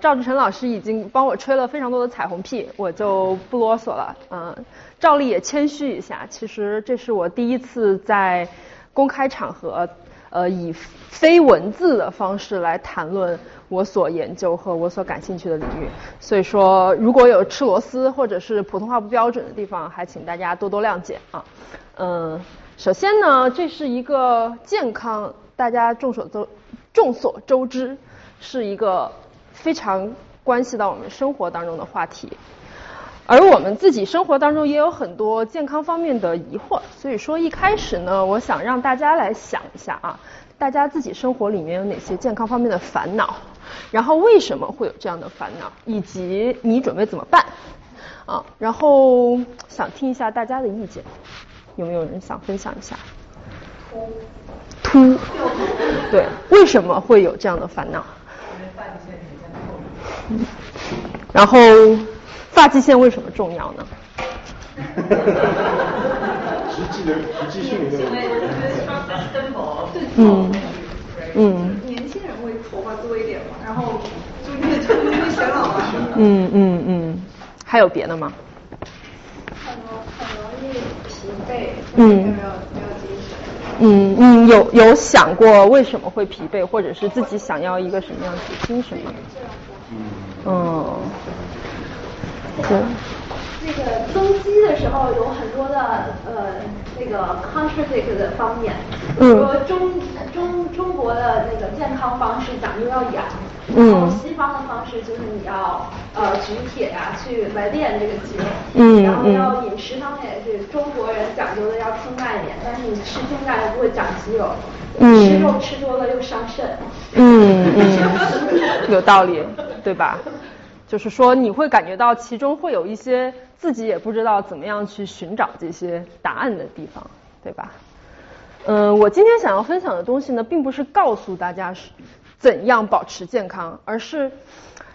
赵志成老师已经帮我吹了非常多的彩虹屁，我就不啰嗦了。嗯，照例也谦虚一下，其实这是我第一次在公开场合，呃，以非文字的方式来谈论我所研究和我所感兴趣的领域。所以说，如果有吃螺丝或者是普通话不标准的地方，还请大家多多谅解啊。嗯，首先呢，这是一个健康，大家众所周众所周知。是一个非常关系到我们生活当中的话题，而我们自己生活当中也有很多健康方面的疑惑，所以说一开始呢，我想让大家来想一下啊，大家自己生活里面有哪些健康方面的烦恼，然后为什么会有这样的烦恼，以及你准备怎么办啊？然后想听一下大家的意见，有没有人想分享一下？秃，对，为什么会有这样的烦恼？然后，发际线为什么重要呢？实际的实际性的。嗯嗯。年轻人会头发多一点嘛，然后就越秃越显老啊。嗯嗯嗯，还有别的吗？很很容易疲惫，嗯，没有没有精神。嗯嗯，有有想过为什么会疲惫，或者是自己想要一个什么样子的精神吗？嗯，对。那个增肌的时候有很多的呃那个 contradict 的方面，比如说中中中国的那个健康方式讲究要养，然后西方的方式就是你要呃举铁呀去来练这个肌肉，然后要饮食方面也是中国人讲究的要清淡一点，但是你吃清淡又不会长肌肉，吃肉吃多了又伤肾。嗯嗯，有道理，对吧？就是说你会感觉到其中会有一些。自己也不知道怎么样去寻找这些答案的地方，对吧？嗯，我今天想要分享的东西呢，并不是告诉大家是怎样保持健康，而是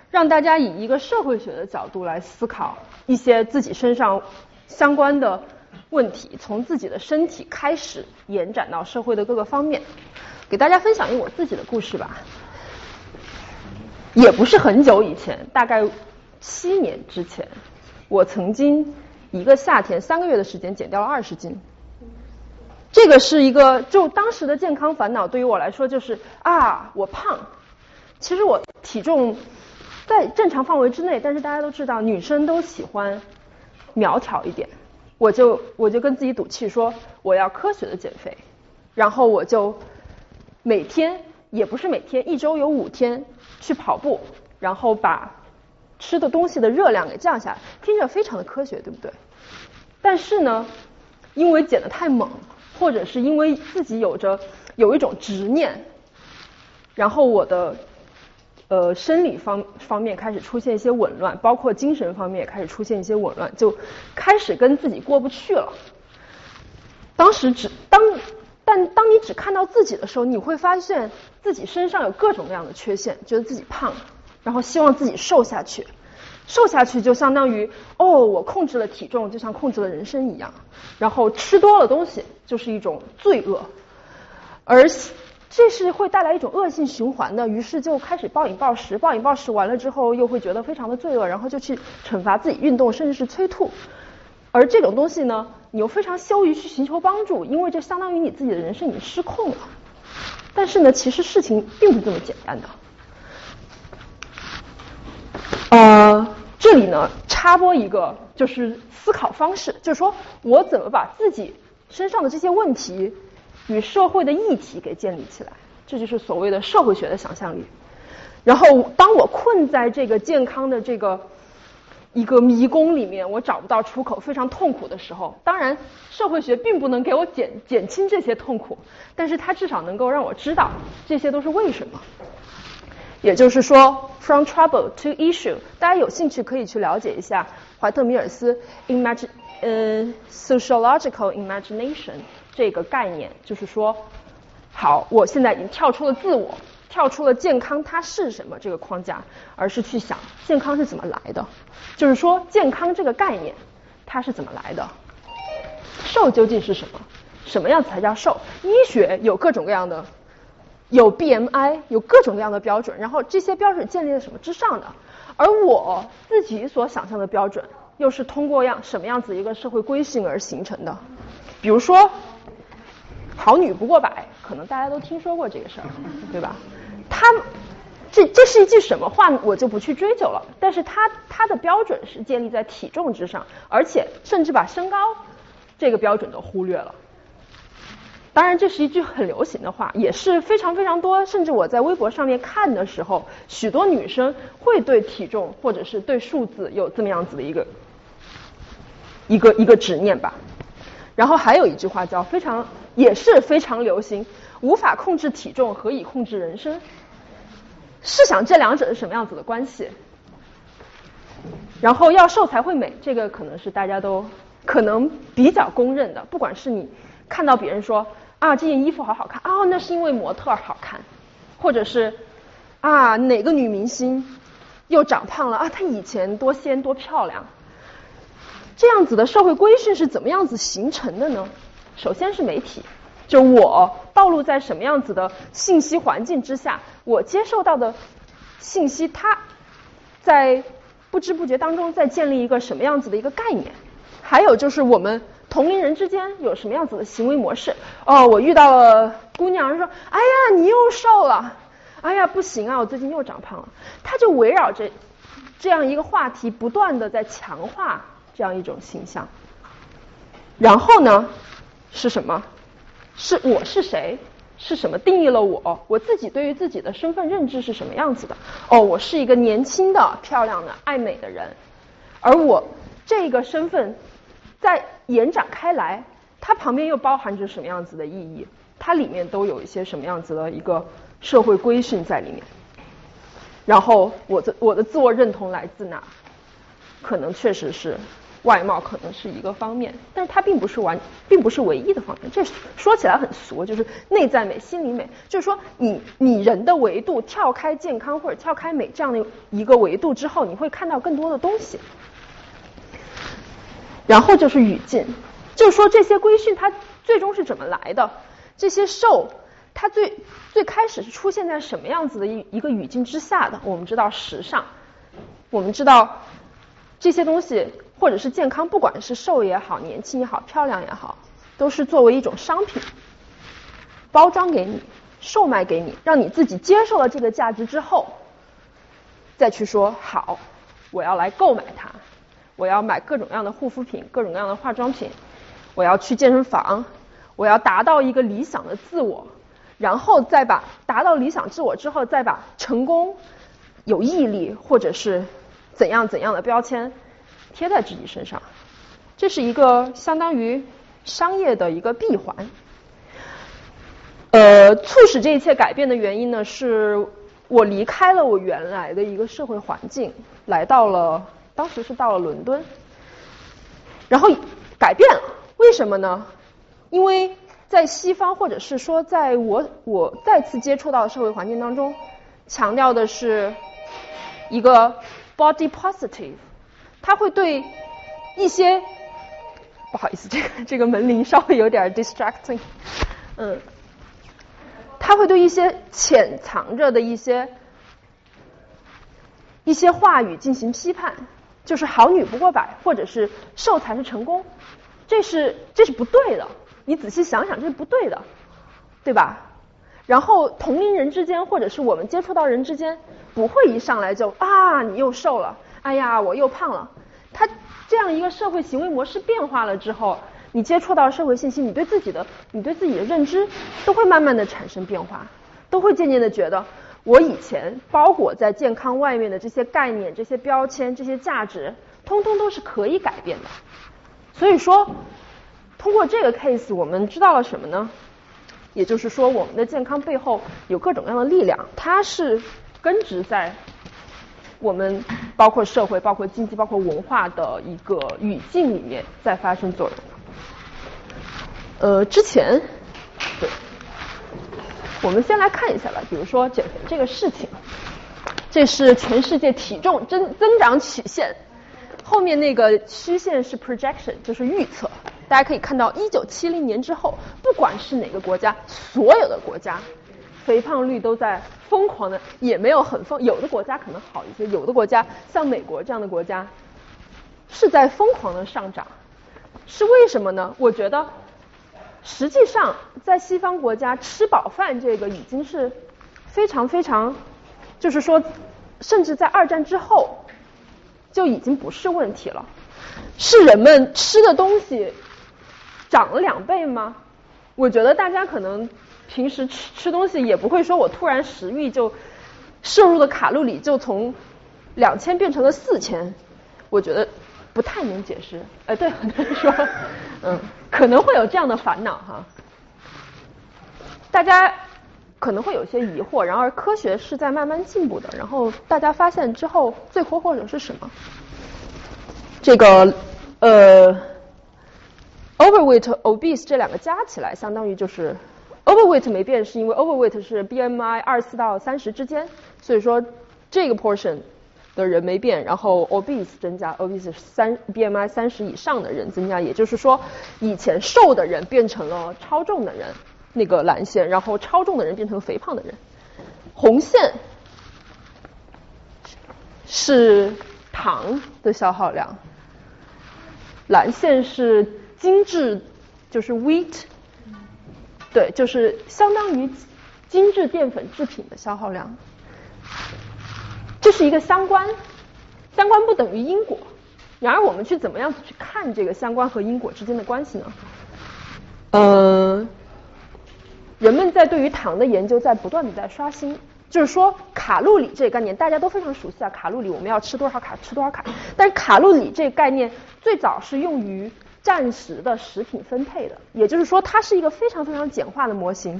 让大家以一个社会学的角度来思考一些自己身上相关的问题，从自己的身体开始延展到社会的各个方面，给大家分享一我自己的故事吧。也不是很久以前，大概七年之前。我曾经一个夏天三个月的时间减掉了二十斤，这个是一个就当时的健康烦恼，对于我来说就是啊我胖，其实我体重在正常范围之内，但是大家都知道女生都喜欢苗条一点，我就我就跟自己赌气说我要科学的减肥，然后我就每天也不是每天一周有五天去跑步，然后把。吃的东西的热量给降下来，听着非常的科学，对不对？但是呢，因为减的太猛，或者是因为自己有着有一种执念，然后我的呃生理方方面开始出现一些紊乱，包括精神方面也开始出现一些紊乱，就开始跟自己过不去了。当时只当但当你只看到自己的时候，你会发现自己身上有各种各样的缺陷，觉得自己胖。然后希望自己瘦下去，瘦下去就相当于哦，我控制了体重，就像控制了人生一样。然后吃多了东西就是一种罪恶，而这是会带来一种恶性循环的。于是就开始暴饮暴食，暴饮暴食完了之后又会觉得非常的罪恶，然后就去惩罚自己运动，甚至是催吐。而这种东西呢，你又非常羞于去寻求帮助，因为这相当于你自己的人生已经失控了。但是呢，其实事情并不是这么简单的。呃，这里呢插播一个就是思考方式，就是说我怎么把自己身上的这些问题与社会的议题给建立起来，这就是所谓的社会学的想象力。然后当我困在这个健康的这个一个迷宫里面，我找不到出口，非常痛苦的时候，当然社会学并不能给我减减轻这些痛苦，但是它至少能够让我知道这些都是为什么。也就是说，from trouble to issue，大家有兴趣可以去了解一下怀特米尔斯 imagine 呃 sociological imagination 这个概念，就是说，好，我现在已经跳出了自我，跳出了健康它是什么这个框架，而是去想健康是怎么来的，就是说健康这个概念它是怎么来的，瘦究竟是什么，什么样子才叫瘦？医学有各种各样的。有 BMI，有各种各样的标准，然后这些标准建立在什么之上的？而我自己所想象的标准，又是通过样什么样子一个社会规训而形成的？比如说，好女不过百，可能大家都听说过这个事儿，对吧？他这这是一句什么话，我就不去追究了。但是他他的标准是建立在体重之上，而且甚至把身高这个标准都忽略了。当然，这是一句很流行的话，也是非常非常多。甚至我在微博上面看的时候，许多女生会对体重或者是对数字有这么样子的一个一个一个执念吧。然后还有一句话叫非常也是非常流行，无法控制体重，何以控制人生？试想这两者是什么样子的关系？然后要瘦才会美，这个可能是大家都可能比较公认的，不管是你看到别人说。啊，这件衣服好好看啊！那是因为模特好看，或者是啊，哪个女明星又长胖了啊？她以前多仙多漂亮。这样子的社会规训是怎么样子形成的呢？首先是媒体，就我暴露在什么样子的信息环境之下，我接受到的信息，它在不知不觉当中在建立一个什么样子的一个概念。还有就是我们。同龄人之间有什么样子的行为模式？哦，我遇到了姑娘说：“哎呀，你又瘦了。”哎呀，不行啊，我最近又长胖了。他就围绕着这样一个话题，不断的在强化这样一种形象。然后呢，是什么？是我是谁？是什么定义了我？我自己对于自己的身份认知是什么样子的？哦，我是一个年轻的、漂亮的、爱美的人。而我这个身份。在延展开来，它旁边又包含着什么样子的意义？它里面都有一些什么样子的一个社会规训在里面。然后我的我的自我认同来自哪？可能确实是外貌，可能是一个方面，但是它并不是完，并不是唯一的方面。这说起来很俗，就是内在美、心理美，就是说你你人的维度跳开健康或者跳开美这样的一个维度之后，你会看到更多的东西。然后就是语境，就是说这些规训它最终是怎么来的？这些受它最最开始是出现在什么样子的一一个语境之下的？我们知道时尚，我们知道这些东西或者是健康，不管是瘦也好，年轻也好，漂亮也好，都是作为一种商品包装给你，售卖给你，让你自己接受了这个价值之后，再去说好，我要来购买它。我要买各种各样的护肤品，各种各样的化妆品。我要去健身房，我要达到一个理想的自我，然后再把达到理想自我之后，再把成功、有毅力或者是怎样怎样的标签贴在自己身上。这是一个相当于商业的一个闭环。呃，促使这一切改变的原因呢，是我离开了我原来的一个社会环境，来到了。当时是到了伦敦，然后改变了，为什么呢？因为在西方，或者是说在我我再次接触到的社会环境当中，强调的是一个 body positive，他会对一些不好意思，这个这个门铃稍微有点 distracting，嗯，他会对一些潜藏着的一些一些话语进行批判。就是好女不过百，或者是瘦才是成功，这是这是不对的。你仔细想想，这是不对的，对吧？然后同龄人之间，或者是我们接触到人之间，不会一上来就啊你又瘦了，哎呀我又胖了。他这样一个社会行为模式变化了之后，你接触到社会信息，你对自己的你对自己的认知都会慢慢的产生变化，都会渐渐的觉得。我以前包裹在健康外面的这些概念、这些标签、这些价值，通通都是可以改变的。所以说，通过这个 case，我们知道了什么呢？也就是说，我们的健康背后有各种各样的力量，它是根植在我们包括社会、包括经济、包括文化的一个语境里面在发生作用。呃，之前对。我们先来看一下吧，比如说减肥这个事情，这是全世界体重增增长曲线，后面那个曲线是 projection，就是预测。大家可以看到，一九七零年之后，不管是哪个国家，所有的国家肥胖率都在疯狂的，也没有很疯，有的国家可能好一些，有的国家像美国这样的国家是在疯狂的上涨，是为什么呢？我觉得实际上在西方国家吃饱饭这个已经是非常非常，就是说，甚至在二战之后就已经不是问题了，是人们吃的东西涨了两倍吗？我觉得大家可能平时吃吃东西也不会说，我突然食欲就摄入的卡路里就从两千变成了四千，我觉得不太能解释。哎，对，很多人说，嗯，可能会有这样的烦恼哈。大家可能会有些疑惑，然而科学是在慢慢进步的。然后大家发现之后，罪魁祸首是什么？这个呃。Overweight、obese 这两个加起来，相当于就是 overweight 没变，是因为 overweight 是 BMI 二四到三十之间，所以说这个 portion 的人没变，然后 obese 增加，obese 三 BMI 三十以上的人增加，也就是说以前瘦的人变成了超重的人，那个蓝线，然后超重的人变成肥胖的人，红线是糖的消耗量，蓝线是。精致就是 wheat，对，就是相当于精致淀粉制品的消耗量，这是一个相关，相关不等于因果。然而我们去怎么样子去看这个相关和因果之间的关系呢？呃，人们在对于糖的研究在不断的在刷新，就是说卡路里这个概念大家都非常熟悉啊，卡路里我们要吃多少卡吃多少卡，但是卡路里这个概念最早是用于暂时的食品分配的，也就是说，它是一个非常非常简化的模型。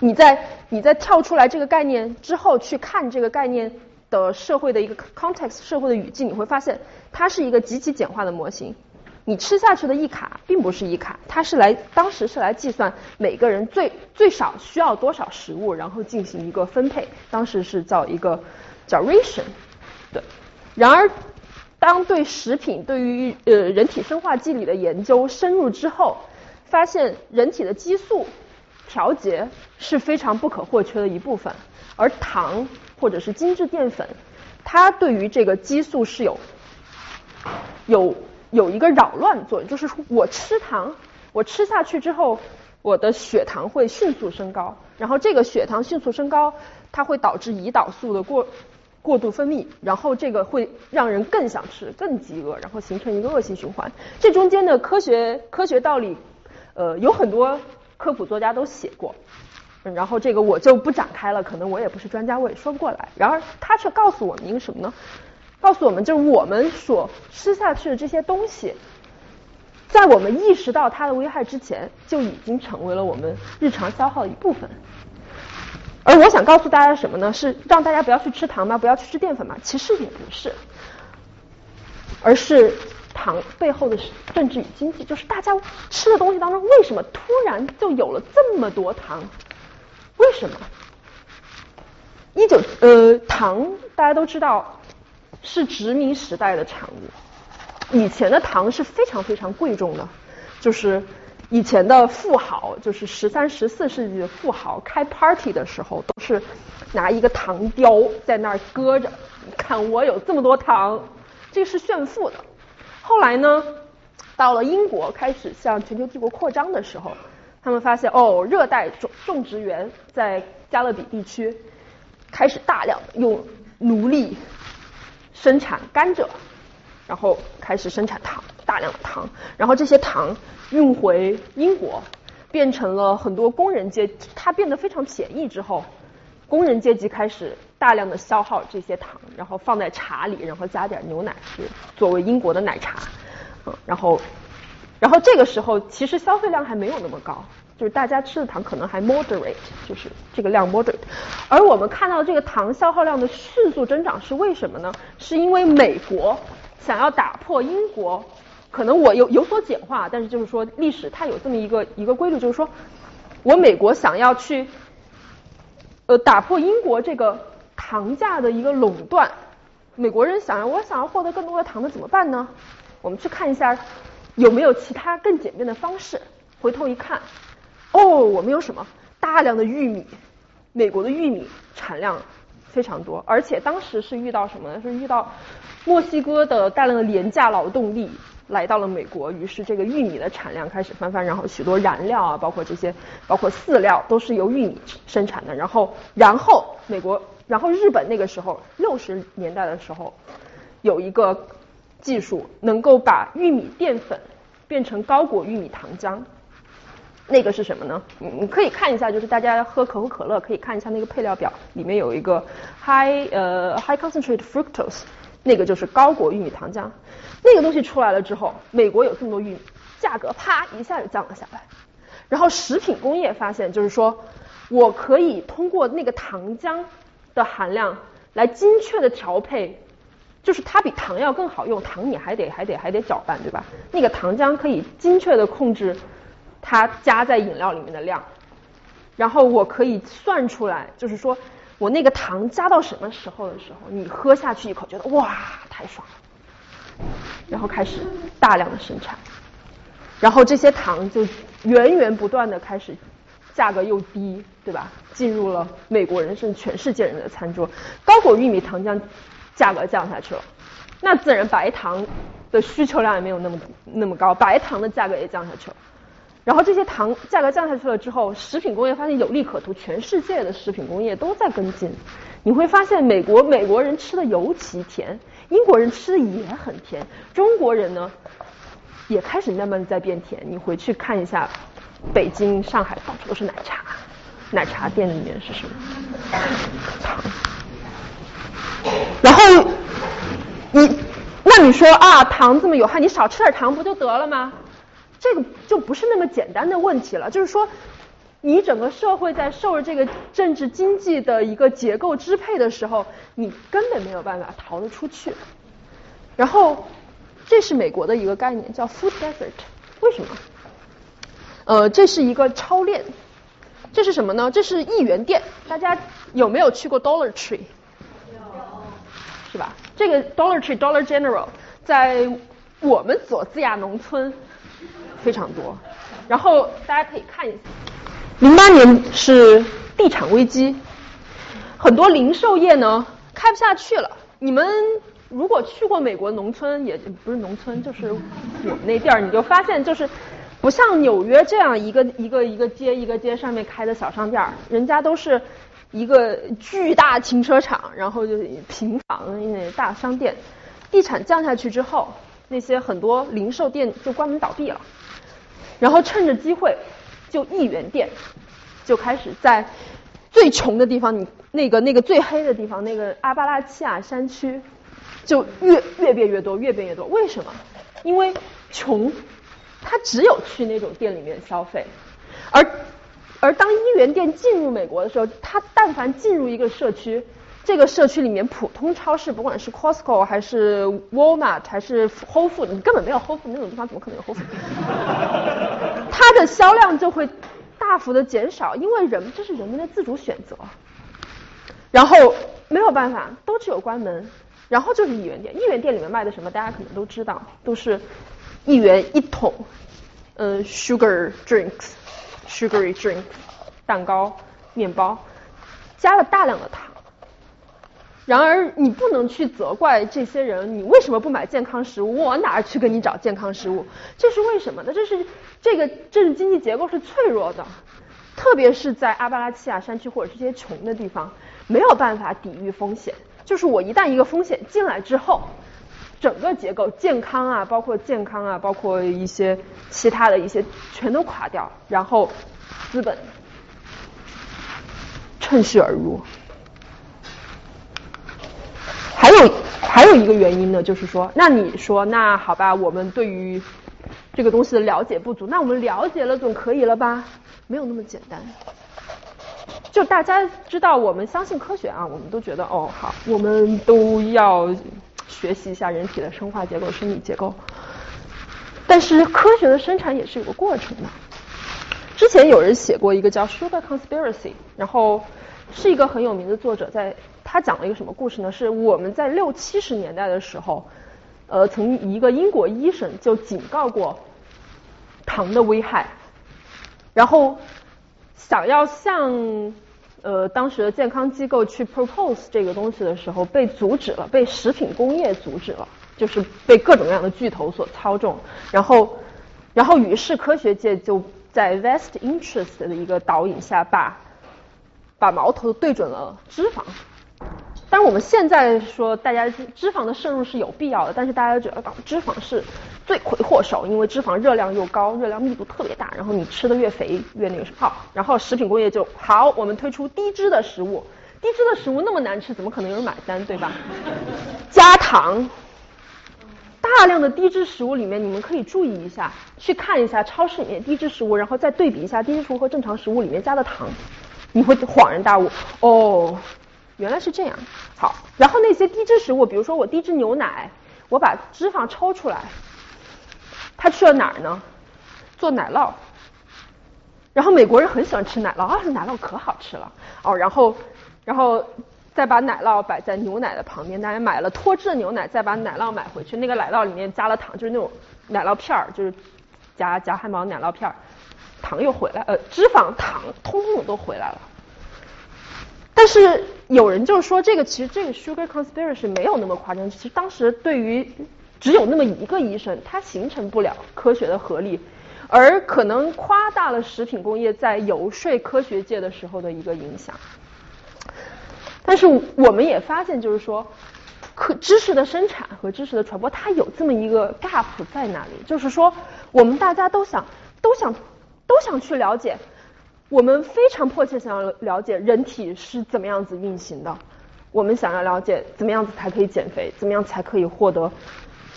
你在你在跳出来这个概念之后，去看这个概念的社会的一个 context 社会的语境，你会发现它是一个极其简化的模型。你吃下去的一卡并不是一卡，它是来当时是来计算每个人最最少需要多少食物，然后进行一个分配。当时是叫一个叫 ration，对。然而。当对食品对于呃人体生化机理的研究深入之后，发现人体的激素调节是非常不可或缺的一部分，而糖或者是精制淀粉，它对于这个激素是有有有一个扰乱作用，就是说我吃糖，我吃下去之后，我的血糖会迅速升高，然后这个血糖迅速升高，它会导致胰岛素的过。过度分泌，然后这个会让人更想吃、更饥饿，然后形成一个恶性循环。这中间的科学科学道理，呃，有很多科普作家都写过，然后这个我就不展开了，可能我也不是专家，我也说不过来。然而，他却告诉我们一个什么呢？告诉我们，就是我们所吃下去的这些东西，在我们意识到它的危害之前，就已经成为了我们日常消耗的一部分。而我想告诉大家什么呢？是让大家不要去吃糖吗？不要去吃淀粉吗？其实也不是，而是糖背后的政治与经济。就是大家吃的东西当中，为什么突然就有了这么多糖？为什么？一九呃，糖大家都知道是殖民时代的产物，以前的糖是非常非常贵重的，就是。以前的富豪，就是十三、十四世纪的富豪，开 party 的时候都是拿一个糖雕在那儿搁着，看我有这么多糖，这是炫富的。后来呢，到了英国开始向全球帝国扩张的时候，他们发现哦，热带种种植园在加勒比地区开始大量的用奴隶生产甘蔗。然后开始生产糖，大量的糖，然后这些糖运回英国，变成了很多工人阶，它变得非常便宜之后，工人阶级开始大量的消耗这些糖，然后放在茶里，然后加点牛奶是作为英国的奶茶，嗯，然后，然后这个时候其实消费量还没有那么高，就是大家吃的糖可能还 moderate，就是这个量 moderate，而我们看到这个糖消耗量的迅速增长是为什么呢？是因为美国。想要打破英国，可能我有有所简化，但是就是说历史它有这么一个一个规律，就是说我美国想要去呃打破英国这个糖价的一个垄断，美国人想要我想要获得更多的糖的怎么办呢？我们去看一下有没有其他更简便的方式。回头一看，哦，我们有什么大量的玉米，美国的玉米产量非常多，而且当时是遇到什么呢？是遇到墨西哥的大量的廉价劳动力来到了美国，于是这个玉米的产量开始翻番，然后许多燃料啊，包括这些，包括饲料都是由玉米生产的。然后，然后美国，然后日本那个时候六十年代的时候有一个技术能够把玉米淀粉变成高果玉米糖浆。那个是什么呢？你你可以看一下，就是大家喝可口可乐可以看一下那个配料表，里面有一个 high 呃 high concentrate fructose，那个就是高果玉米糖浆。那个东西出来了之后，美国有这么多玉米，价格啪一下就降了下来。然后食品工业发现，就是说我可以通过那个糖浆的含量来精确的调配，就是它比糖要更好用，糖你还得还得还得搅拌，对吧？那个糖浆可以精确的控制。它加在饮料里面的量，然后我可以算出来，就是说我那个糖加到什么时候的时候，你喝下去一口觉得哇太爽了，然后开始大量的生产，然后这些糖就源源不断的开始价格又低，对吧？进入了美国人甚至全世界人的餐桌，高果玉米糖浆价格降下去了，那自然白糖的需求量也没有那么那么高，白糖的价格也降下去了。然后这些糖价格降下去了之后，食品工业发现有利可图，全世界的食品工业都在跟进。你会发现，美国美国人吃的尤其甜，英国人吃的也很甜，中国人呢也开始慢慢的在变甜。你回去看一下，北京、上海到处都是奶茶，奶茶店里面是什么？糖。然后你那你说啊，糖这么有害，你少吃点糖不就得了吗？这个就不是那么简单的问题了，就是说，你整个社会在受着这个政治经济的一个结构支配的时候，你根本没有办法逃得出去。然后，这是美国的一个概念，叫 food desert。为什么？呃，这是一个超链。这是什么呢？这是一元店。大家有没有去过 Dollar Tree？有。是吧？这个 Dollar Tree Dollar General 在我们佐治亚农村。非常多，然后大家可以看一下，零八年是地产危机，很多零售业呢开不下去了。你们如果去过美国农村，也不是农村，就是我们那地儿，你就发现就是不像纽约这样一个一个一个街一个街上面开的小商店，人家都是一个巨大停车场，然后就平房那大商店。地产降下去之后，那些很多零售店就关门倒闭了。然后趁着机会，就一元店就开始在最穷的地方，你那个那个最黑的地方，那个阿巴拉契亚山区，就越越变越多，越变越多。为什么？因为穷，他只有去那种店里面消费，而而当一元店进入美国的时候，他但凡进入一个社区。这个社区里面，普通超市，不管是 Costco 还是 Walmart 还是 Whole Food，你根本没有 Whole Food 那种地方，怎么可能有 Whole Food？它的销量就会大幅的减少，因为人这是人们的自主选择。然后没有办法，都只有关门。然后就是一元店，一元店里面卖的什么，大家可能都知道，都是一元一桶，呃，sugar drinks，sugary drink，蛋糕、面包，加了大量的糖。然而，你不能去责怪这些人，你为什么不买健康食物？我哪去给你找健康食物？这是为什么呢？这是这个政治经济结构是脆弱的，特别是在阿巴拉契亚山区或者这些穷的地方，没有办法抵御风险。就是我一旦一个风险进来之后，整个结构健康啊，包括健康啊，包括一些其他的一些全都垮掉，然后资本趁虚而入。还有还有一个原因呢，就是说，那你说，那好吧，我们对于这个东西的了解不足，那我们了解了总可以了吧？没有那么简单。就大家知道，我们相信科学啊，我们都觉得哦好，我们都要学习一下人体的生化结构、生理结构。但是科学的生产也是有个过程的。之前有人写过一个叫《Sugar Conspiracy》，然后是一个很有名的作者在。他讲了一个什么故事呢？是我们在六七十年代的时候，呃，从一个英国医生就警告过糖的危害，然后想要向呃，当时的健康机构去 propose 这个东西的时候，被阻止了，被食品工业阻止了，就是被各种各样的巨头所操纵。然后，然后于是科学界就在 vest interest 的一个导引下，把把矛头对准了脂肪。当然，我们现在说大家脂肪的摄入是有必要的，但是大家觉得脂肪是罪魁祸首，因为脂肪热量又高，热量密度特别大，然后你吃的越肥越那个什么好。然后食品工业就好，我们推出低脂的食物，低脂的食物那么难吃，怎么可能有人买单，对吧？加糖，大量的低脂食物里面，你们可以注意一下，去看一下超市里面低脂食物，然后再对比一下低脂食物和正常食物里面加的糖，你会恍然大悟哦。原来是这样，好，然后那些低脂食物，比如说我低脂牛奶，我把脂肪抽出来，它去了哪儿呢？做奶酪。然后美国人很喜欢吃奶酪啊，奶酪可好吃了哦。然后，然后再把奶酪摆在牛奶的旁边，大家买了脱脂的牛奶，再把奶酪买回去，那个奶酪里面加了糖，就是那种奶酪片儿，就是夹夹汉堡奶酪片儿，糖又回来，呃，脂肪糖通通都回来了。但是有人就说，这个其实这个 sugar conspiracy 没有那么夸张。其实当时对于只有那么一个医生，他形成不了科学的合力，而可能夸大了食品工业在游说科学界的时候的一个影响。但是我们也发现，就是说，科知识的生产和知识的传播，它有这么一个 gap 在那里。就是说，我们大家都想都想都想去了解。我们非常迫切想要了解人体是怎么样子运行的，我们想要了解怎么样子才可以减肥，怎么样才可以获得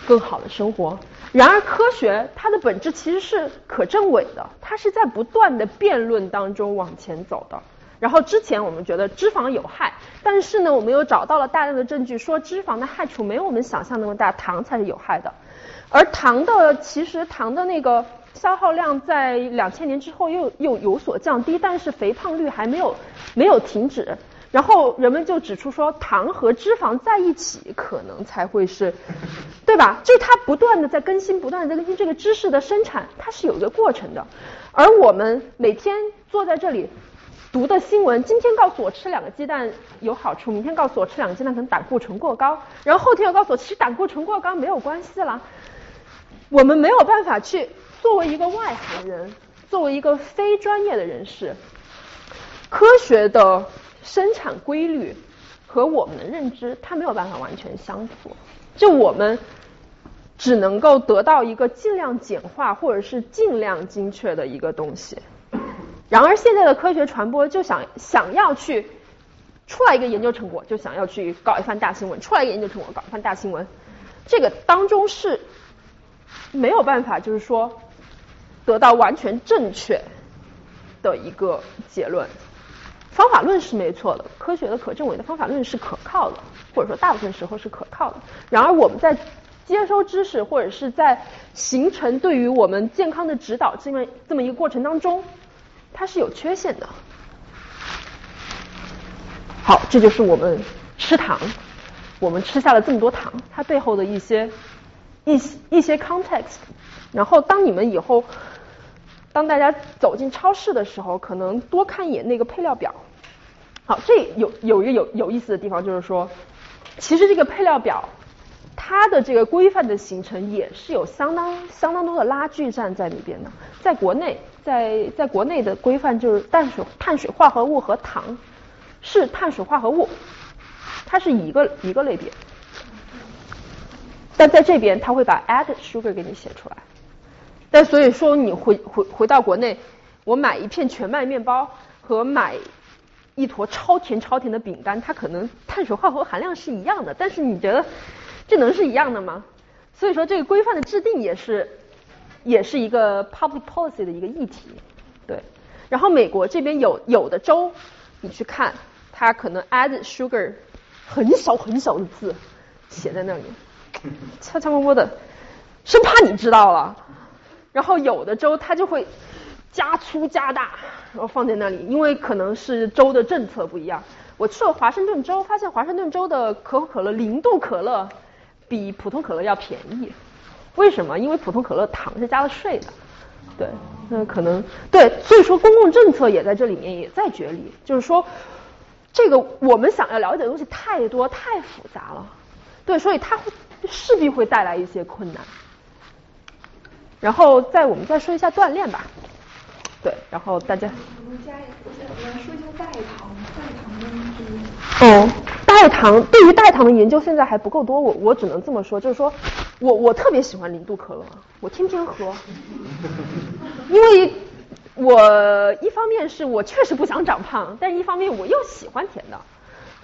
更好的生活。然而，科学它的本质其实是可证伪的，它是在不断的辩论当中往前走的。然后之前我们觉得脂肪有害，但是呢，我们又找到了大量的证据说脂肪的害处没有我们想象那么大，糖才是有害的。而糖的其实糖的那个。消耗量在两千年之后又又有所降低，但是肥胖率还没有没有停止。然后人们就指出说，糖和脂肪在一起可能才会是，对吧？就它不断的在更新，不断的在更新这个知识的生产，它是有一个过程的。而我们每天坐在这里读的新闻，今天告诉我吃两个鸡蛋有好处，明天告诉我吃两个鸡蛋可能胆固醇过高，然后后天又告诉我其实胆固醇过高没有关系了。我们没有办法去。作为一个外行人，作为一个非专业的人士，科学的生产规律和我们的认知，它没有办法完全相符。就我们只能够得到一个尽量简化或者是尽量精确的一个东西。然而，现在的科学传播就想想要去出来一个研究成果，就想要去搞一番大新闻；出来一个研究成果，搞一番大新闻。这个当中是没有办法，就是说。得到完全正确的一个结论，方法论是没错的，科学的可证伪的方法论是可靠的，或者说大部分时候是可靠的。然而我们在接收知识或者是在形成对于我们健康的指导这么这么一个过程当中，它是有缺陷的。好，这就是我们吃糖，我们吃下了这么多糖，它背后的一些一些一些 context。然后当你们以后。当大家走进超市的时候，可能多看一眼那个配料表。好，这有有一个有有意思的地方，就是说，其实这个配料表它的这个规范的形成也是有相当相当多的拉锯战在里边的。在国内，在在国内的规范就是碳水碳水化合物和糖是碳水化合物，它是一个一个类别。但在这边，他会把 added sugar 给你写出来。但所以说，你回回回到国内，我买一片全麦面包和买一坨超甜超甜的饼干，它可能碳水化合物含量是一样的，但是你觉得这能是一样的吗？所以说，这个规范的制定也是也是一个 public policy 的一个议题，对。然后美国这边有有的州，你去看，它可能 add sugar 很小很小的字写在那里，悄悄摸摸的，生怕你知道了。然后有的州它就会加粗加大，然后放在那里，因为可能是州的政策不一样。我去了华盛顿州，发现华盛顿州的可口可乐零度可乐比普通可乐要便宜。为什么？因为普通可乐糖是加了税的，对。那可能对，所以说公共政策也在这里面也在角力，就是说这个我们想要了解的东西太多太复杂了，对，所以它势必会带来一些困难。然后再我们再说一下锻炼吧，对，然后大家。我们加我们说一下代糖，代糖的哦，代糖对于代糖的研究现在还不够多，我我只能这么说，就是说我我特别喜欢零度可乐，我天天喝，因为我一方面是我确实不想长胖，但是一方面我又喜欢甜的。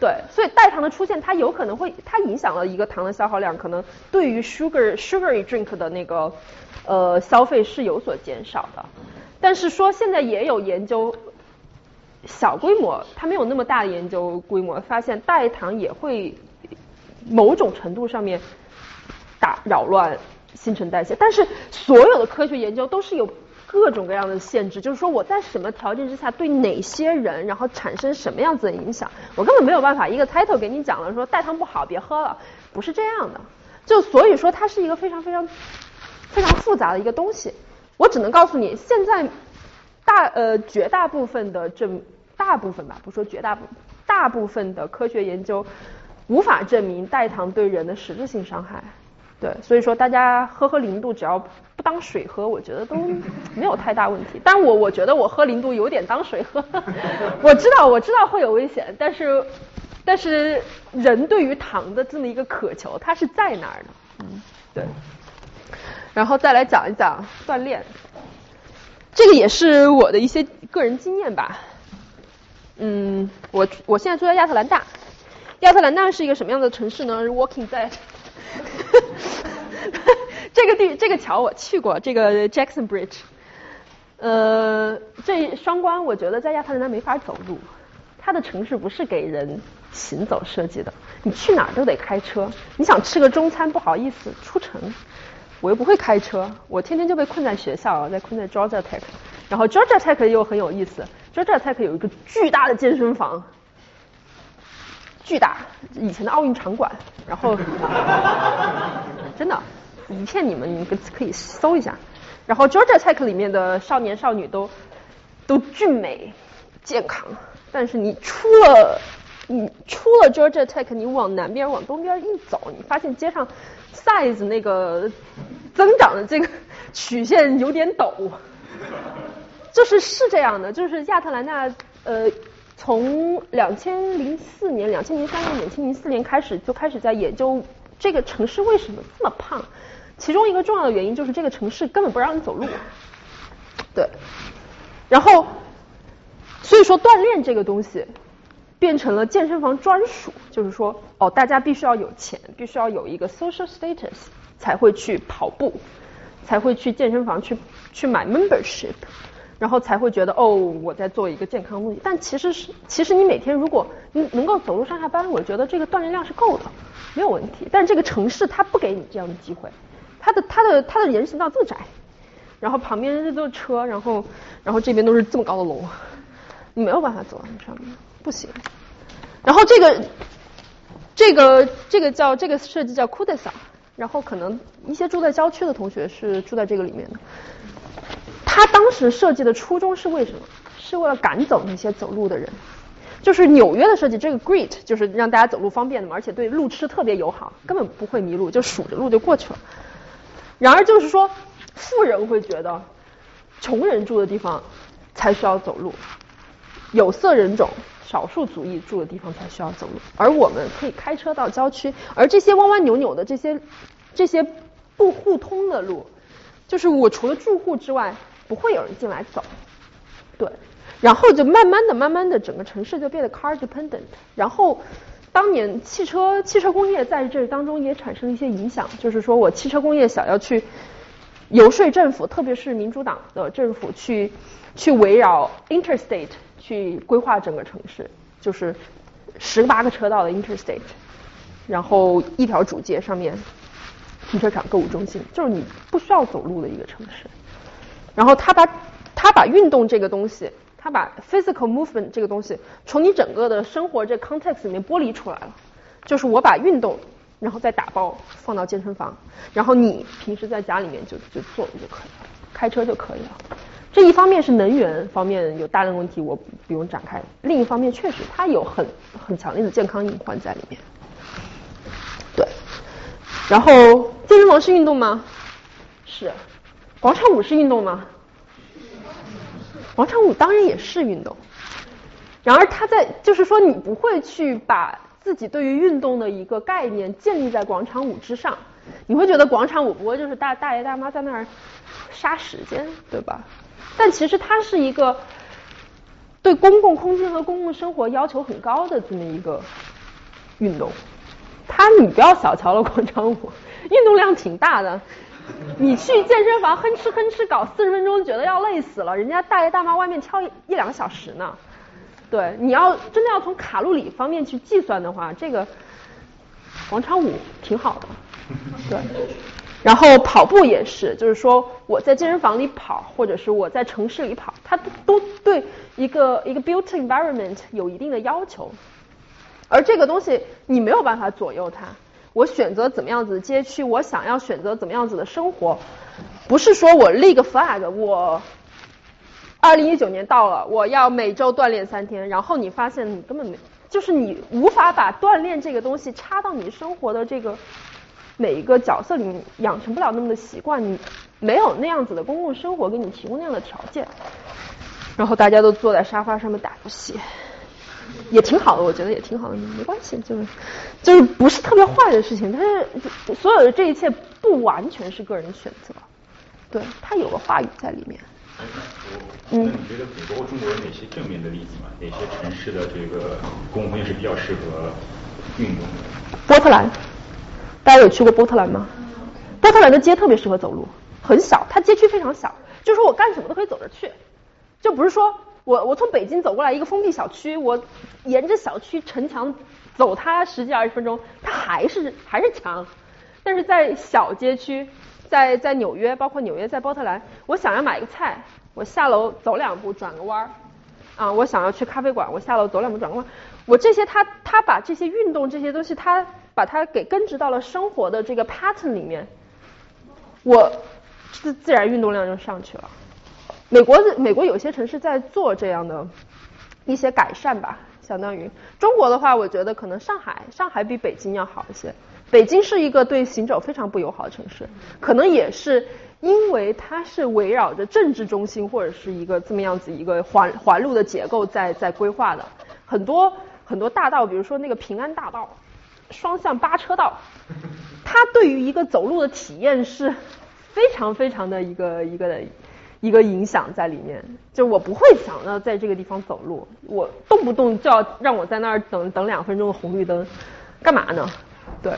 对，所以代糖的出现，它有可能会，它影响了一个糖的消耗量，可能对于 sugar sugary drink 的那个呃消费是有所减少的。但是说现在也有研究，小规模，它没有那么大的研究规模，发现代糖也会某种程度上面打扰乱新陈代谢。但是所有的科学研究都是有。各种各样的限制，就是说我在什么条件之下对哪些人，然后产生什么样子的影响，我根本没有办法一个 title 给你讲了，说代糖不好别喝了，不是这样的。就所以说它是一个非常非常非常复杂的一个东西。我只能告诉你，现在大呃绝大部分的证，大部分吧，不说绝大部，大部分的科学研究无法证明代糖对人的实质性伤害。对，所以说大家喝喝零度，只要当水喝，我觉得都没有太大问题。但我我觉得我喝零度有点当水喝，我知道我知道会有危险，但是但是人对于糖的这么一个渴求，它是在那儿的。嗯，对。然后再来讲一讲锻炼，这个也是我的一些个人经验吧。嗯，我我现在住在亚特兰大，亚特兰大是一个什么样的城市呢？Walking 在。这个地这个桥我去过，这个 Jackson Bridge，呃，这双关我觉得在亚特兰大没法走路，它的城市不是给人行走设计的，你去哪儿都得开车。你想吃个中餐不好意思出城，我又不会开车，我天天就被困在学校，在困在 Georgia Tech，然后 Georgia Tech 又很有意思，Georgia Tech 有一个巨大的健身房。巨大，以前的奥运场馆，然后 真的，一片你们你们可以搜一下。然后 Georgia Tech 里面的少年少女都都俊美健康，但是你出了你出了 Georgia Tech，你往南边往东边一走，你发现街上 size 那个增长的这个曲线有点陡，就是是这样的，就是亚特兰大呃。从两千零四年、两千零三年、两千零四年开始，就开始在研究这个城市为什么这么胖。其中一个重要的原因就是这个城市根本不让你走路。对。然后，所以说锻炼这个东西变成了健身房专属，就是说，哦，大家必须要有钱，必须要有一个 social status 才会去跑步，才会去健身房去去买 membership。然后才会觉得哦，我在做一个健康目的。但其实是，其实你每天如果你能够走路上下班，我觉得这个锻炼量是够的，没有问题。但这个城市它不给你这样的机会，它的它的它的人行道这么窄，然后旁边这都是车，然后然后这边都是这么高的楼，你没有办法走到上面，不行。然后这个这个这个叫这个设计叫 c u d e s a 然后可能一些住在郊区的同学是住在这个里面的。他当时设计的初衷是为什么？是为了赶走那些走路的人。就是纽约的设计，这个 Great 就是让大家走路方便的嘛，而且对路痴特别友好，根本不会迷路，就数着路就过去了。然而就是说，富人会觉得，穷人住的地方才需要走路，有色人种、少数族裔住的地方才需要走路，而我们可以开车到郊区，而这些弯弯扭扭的这些这些不互通的路，就是我除了住户之外。不会有人进来走，对，然后就慢慢的、慢慢的，整个城市就变得 car dependent。然后，当年汽车汽车工业在这当中也产生了一些影响，就是说我汽车工业想要去游说政府，特别是民主党的政府去去围绕 interstate 去规划整个城市，就是十八个车道的 interstate，然后一条主街上面停车场、购物中心，就是你不需要走路的一个城市。然后他把他把运动这个东西，他把 physical movement 这个东西从你整个的生活这 context 里面剥离出来了。就是我把运动，然后再打包放到健身房，然后你平时在家里面就就做就可以了，开车就可以了。这一方面是能源方面有大量问题，我不用展开；另一方面确实它有很很强烈的健康隐患在里面。对，然后健身房是运动吗？是。广场舞是运动吗？广场舞当然也是运动。然而，它在就是说，你不会去把自己对于运动的一个概念建立在广场舞之上。你会觉得广场舞不过就是大大爷大妈在那儿杀时间，对吧？但其实它是一个对公共空间和公共生活要求很高的这么一个运动。它你不要小瞧了广场舞，运动量挺大的。你去健身房哼哧哼哧搞四十分钟，觉得要累死了，人家大爷大妈外面跳一一两个小时呢。对，你要真的要从卡路里方面去计算的话，这个广场舞挺好的。对，然后跑步也是，就是说我在健身房里跑，或者是我在城市里跑，它都对一个一个 built environment 有一定的要求，而这个东西你没有办法左右它。我选择怎么样子的街区，我想要选择怎么样子的生活，不是说我立个 flag，我二零一九年到了，我要每周锻炼三天，然后你发现你根本没，就是你无法把锻炼这个东西插到你生活的这个。每一个角色里面养成不了那么的习惯，你没有那样子的公共生活给你提供那样的条件，然后大家都坐在沙发上面打游戏，也挺好的，我觉得也挺好的，没关系，就是就是不是特别坏的事情，但是所有的这一切不完全是个人选择，对他有个话语在里面。嗯，那你觉得美国、中国有哪些正面的例子吗？哪些城市的这个公共空间是比较适合运动的？波特兰。大家有去过波特兰吗？波特兰的街特别适合走路，很小，它街区非常小，就是说我干什么都可以走着去，就不是说我我从北京走过来一个封闭小区，我沿着小区城墙走它十几二十分钟，它还是还是墙。但是在小街区，在在纽约，包括纽约在波特兰，我想要买个菜，我下楼走两步转个弯儿，啊，我想要去咖啡馆，我下楼走两步转个弯，我这些他他把这些运动这些东西他。把它给根植到了生活的这个 pattern 里面，我自自然运动量就上去了。美国的美国有些城市在做这样的一些改善吧，相当于中国的话，我觉得可能上海上海比北京要好一些。北京是一个对行走非常不友好的城市，可能也是因为它是围绕着政治中心或者是一个这么样子一个环环路的结构在在规划的，很多很多大道，比如说那个平安大道。双向八车道，它对于一个走路的体验是非常非常的一个一个一个影响在里面。就我不会想要在这个地方走路，我动不动就要让我在那儿等等两分钟的红绿灯，干嘛呢？对，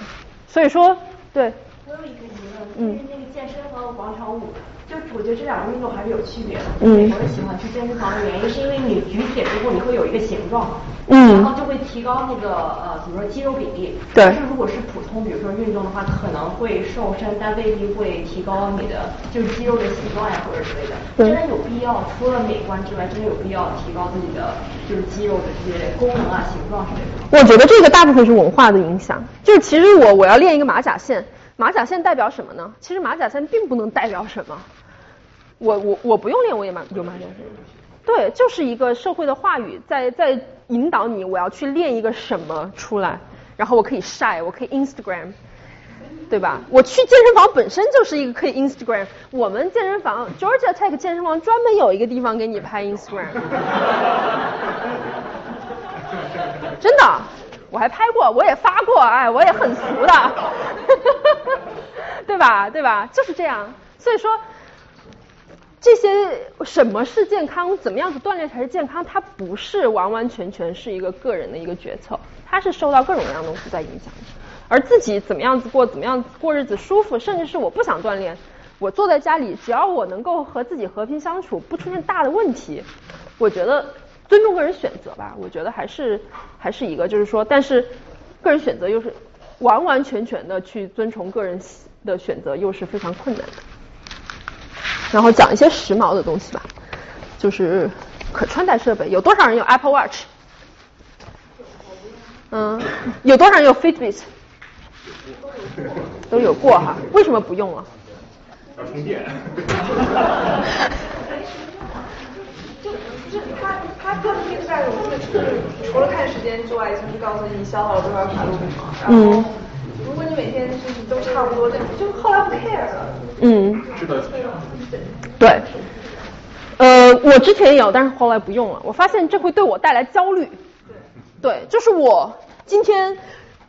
所以说，对。我有一个疑问，就是那个健身房和广场舞。就我觉得这两个运动还是有区别的。美国人喜欢去健身房的原因，是因为你举铁之后你会有一个形状，然后就会提高那个呃怎么说肌肉比例。对。但是如果是普通，比如说运动的话，可能会瘦身，但未必会提高你的就是肌肉的形状呀或者之类的。真的有必要，除了美观之外，真的有必要提高自己的就是肌肉的这些功能啊、形状之类的。我觉得这个大部分是文化的影响。就是其实我我要练一个马甲线。马甲线代表什么呢？其实马甲线并不能代表什么。我我我不用练，我也马有马甲线。对，就是一个社会的话语在在引导你，我要去练一个什么出来，然后我可以晒，我可以 Instagram，对吧？我去健身房本身就是一个可以 Instagram。我们健身房 Georgia Tech 健身房专门有一个地方给你拍 Instagram。真的。我还拍过，我也发过，哎，我也很俗的，对吧？对吧？就是这样。所以说，这些什么是健康，怎么样子锻炼才是健康，它不是完完全全是一个个人的一个决策，它是受到各种各样东西在影响。而自己怎么样子过，怎么样子过日子舒服，甚至是我不想锻炼，我坐在家里，只要我能够和自己和平相处，不出现大的问题，我觉得。尊重个人选择吧，我觉得还是还是一个，就是说，但是个人选择又是完完全全的去遵从个人的选择，又是非常困难的。然后讲一些时髦的东西吧，就是可穿戴设备，有多少人有 Apple Watch？嗯，有多少人有 Fitbit？都有过哈，为什么不用了？要充电。它各个 feedback 就是除了看时间之外，就是告诉你消耗了多少卡路里嘛。然后如果你每天就是都差不多这样，就后来不 care 了。嗯。知道。对。呃，我之前有，但是后来不用了。我发现这会对我带来焦虑。对。对，就是我今天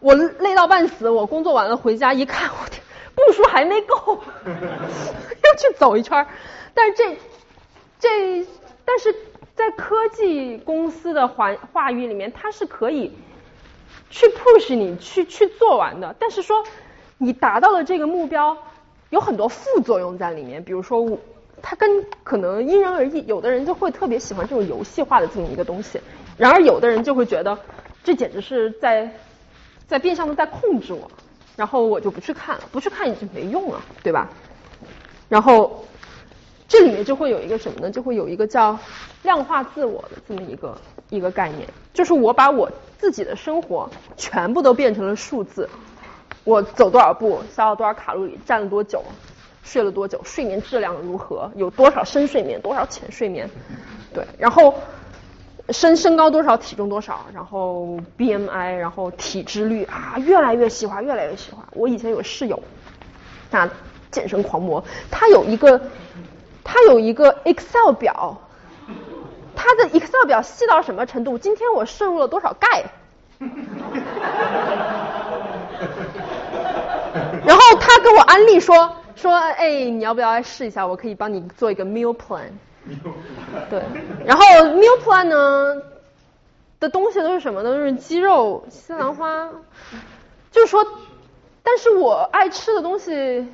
我累到半死，我工作完了回家一看，我天，步数还没够，要去走一圈。但是这这，但是在科技公司的话话语里面，它是可以去 push 你去去做完的。但是说你达到了这个目标，有很多副作用在里面。比如说。它跟可能因人而异，有的人就会特别喜欢这种游戏化的这么一个东西，然而有的人就会觉得这简直是在在变相的在控制我，然后我就不去看了，不去看已经没用了，对吧？然后这里面就会有一个什么呢？就会有一个叫量化自我的这么一个一个概念，就是我把我自己的生活全部都变成了数字，我走多少步，消耗多少卡路里，站了多久。睡了多久？睡眠质量如何？有多少深睡眠？多少浅睡眠？对，然后身身高多少？体重多少？然后 BMI，然后体脂率啊，越来越细化，越来越细化。我以前有室友，那健身狂魔，他有一个他有一个 Excel 表，他的 Excel 表细到什么程度？今天我摄入了多少钙？然后他跟我安利说。说哎，你要不要来试一下？我可以帮你做一个 meal plan。对，然后 meal plan 呢的东西都是什么？都是鸡肉、西兰花。就是说，但是我爱吃的东西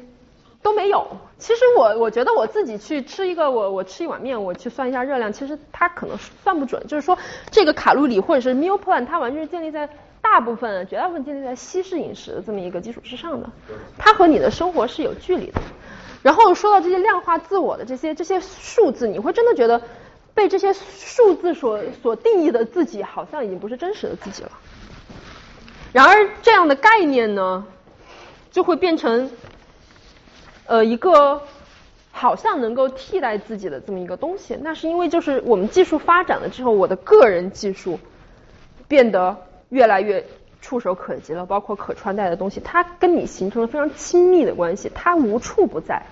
都没有。其实我我觉得我自己去吃一个，我我吃一碗面，我去算一下热量，其实它可能算不准。就是说，这个卡路里或者是 meal plan，它完全是建立在。大部分、绝大部分建立在西式饮食的这么一个基础之上的，它和你的生活是有距离的。然后说到这些量化自我的这些这些数字，你会真的觉得被这些数字所所定义的自己，好像已经不是真实的自己了。然而，这样的概念呢，就会变成呃一个好像能够替代自己的这么一个东西。那是因为就是我们技术发展了之后，我的个人技术变得。越来越触手可及了，包括可穿戴的东西，它跟你形成了非常亲密的关系，它无处不在。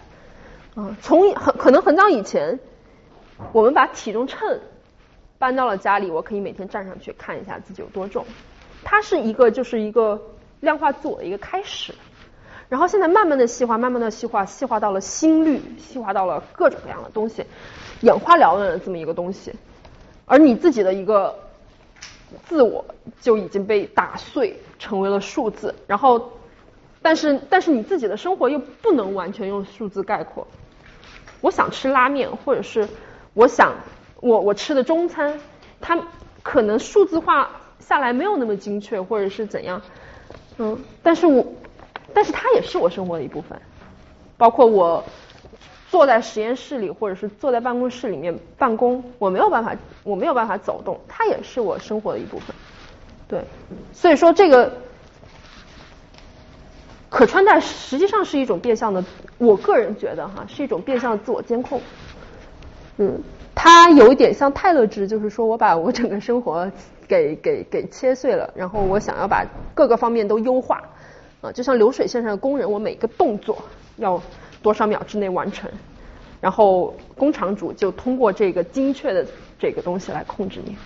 啊，从很可能很早以前，我们把体重秤搬到了家里，我可以每天站上去看一下自己有多重，它是一个就是一个量化自我的一个开始。然后现在慢慢的细化，慢慢的细化，细化到了心率，细化到了各种各样的东西，眼花缭乱的这么一个东西，而你自己的一个。自我就已经被打碎，成为了数字。然后，但是但是你自己的生活又不能完全用数字概括。我想吃拉面，或者是我想我我吃的中餐，它可能数字化下来没有那么精确，或者是怎样。嗯，但是我但是它也是我生活的一部分，包括我。坐在实验室里，或者是坐在办公室里面办公，我没有办法，我没有办法走动，它也是我生活的一部分。对，所以说这个可穿戴实际上是一种变相的，我个人觉得哈，是一种变相的自我监控。嗯，它有一点像泰勒值，就是说我把我整个生活给给给切碎了，然后我想要把各个方面都优化啊，就像流水线上的工人，我每个动作要。多少秒之内完成，然后工厂主就通过这个精确的这个东西来控制你。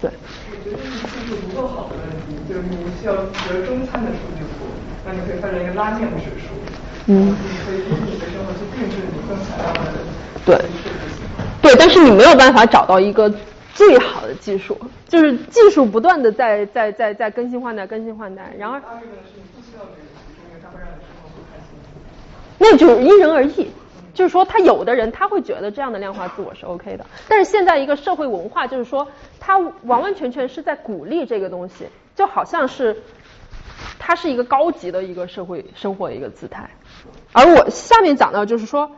对。我觉得技术不够好的问题，就是你需要比如中餐的数据库，那你可以发展一个拉面的水数，嗯，你可以根据你的生活去定制你更想要的对。对，但是你没有办法找到一个最好的技术，就是技术不断的在在在在更新换代更新换代，然而。那就是因人而异，就是说，他有的人他会觉得这样的量化自我是 OK 的，但是现在一个社会文化就是说，他完完全全是在鼓励这个东西，就好像是它是一个高级的一个社会生活的一个姿态。而我下面讲到就是说，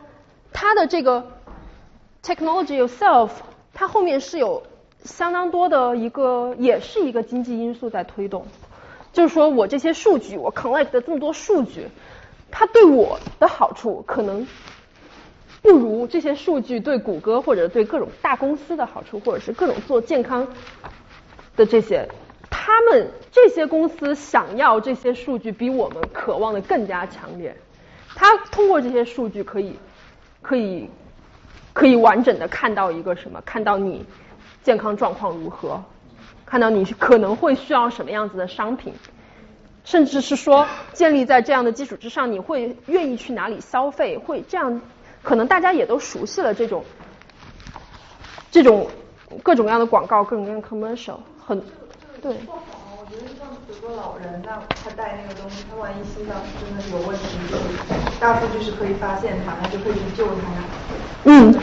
它的这个 technology yourself，它后面是有相当多的一个，也是一个经济因素在推动，就是说我这些数据，我 collect 的这么多数据。它对我的好处可能不如这些数据对谷歌或者对各种大公司的好处，或者是各种做健康的这些，他们这些公司想要这些数据比我们渴望的更加强烈。他通过这些数据可以可以可以完整的看到一个什么？看到你健康状况如何？看到你可能会需要什么样子的商品？甚至是说，建立在这样的基础之上，你会愿意去哪里消费？会这样，可能大家也都熟悉了这种，这种各种各样的广告，各种各样的 commercial，很对。我觉得像比如说老人，那他带那个东西，他万一心脏真的有问题，大数据是可以发现他，那就可以去救他。嗯，对，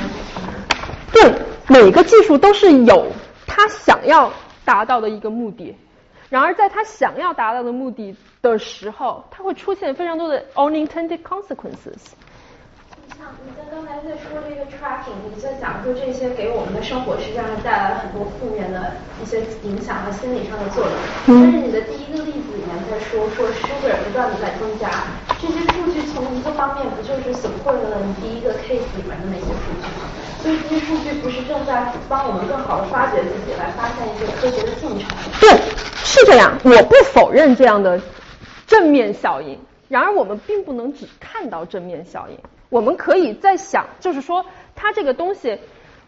每个技术都是有他想要达到的一个目的。然而，在他想要达到的目的的时候，他会出现非常多的 unintended consequences。你在刚才在说这个 tracking，你在讲说这些给我们的生活实际上是带来了很多负面的一些影响和心理上的作用。但是你的第一个例子里面在说说 sugar 不断的在增加，这些数据从一个方面不就是 support 了你第一个 case 里面的那些数据吗？所以这些数据不是正在帮我们更好的发掘自己，来发现一些科学的进程？对。是这样，我不否认这样的正面效应。然而，我们并不能只看到正面效应。我们可以在想，就是说，它这个东西，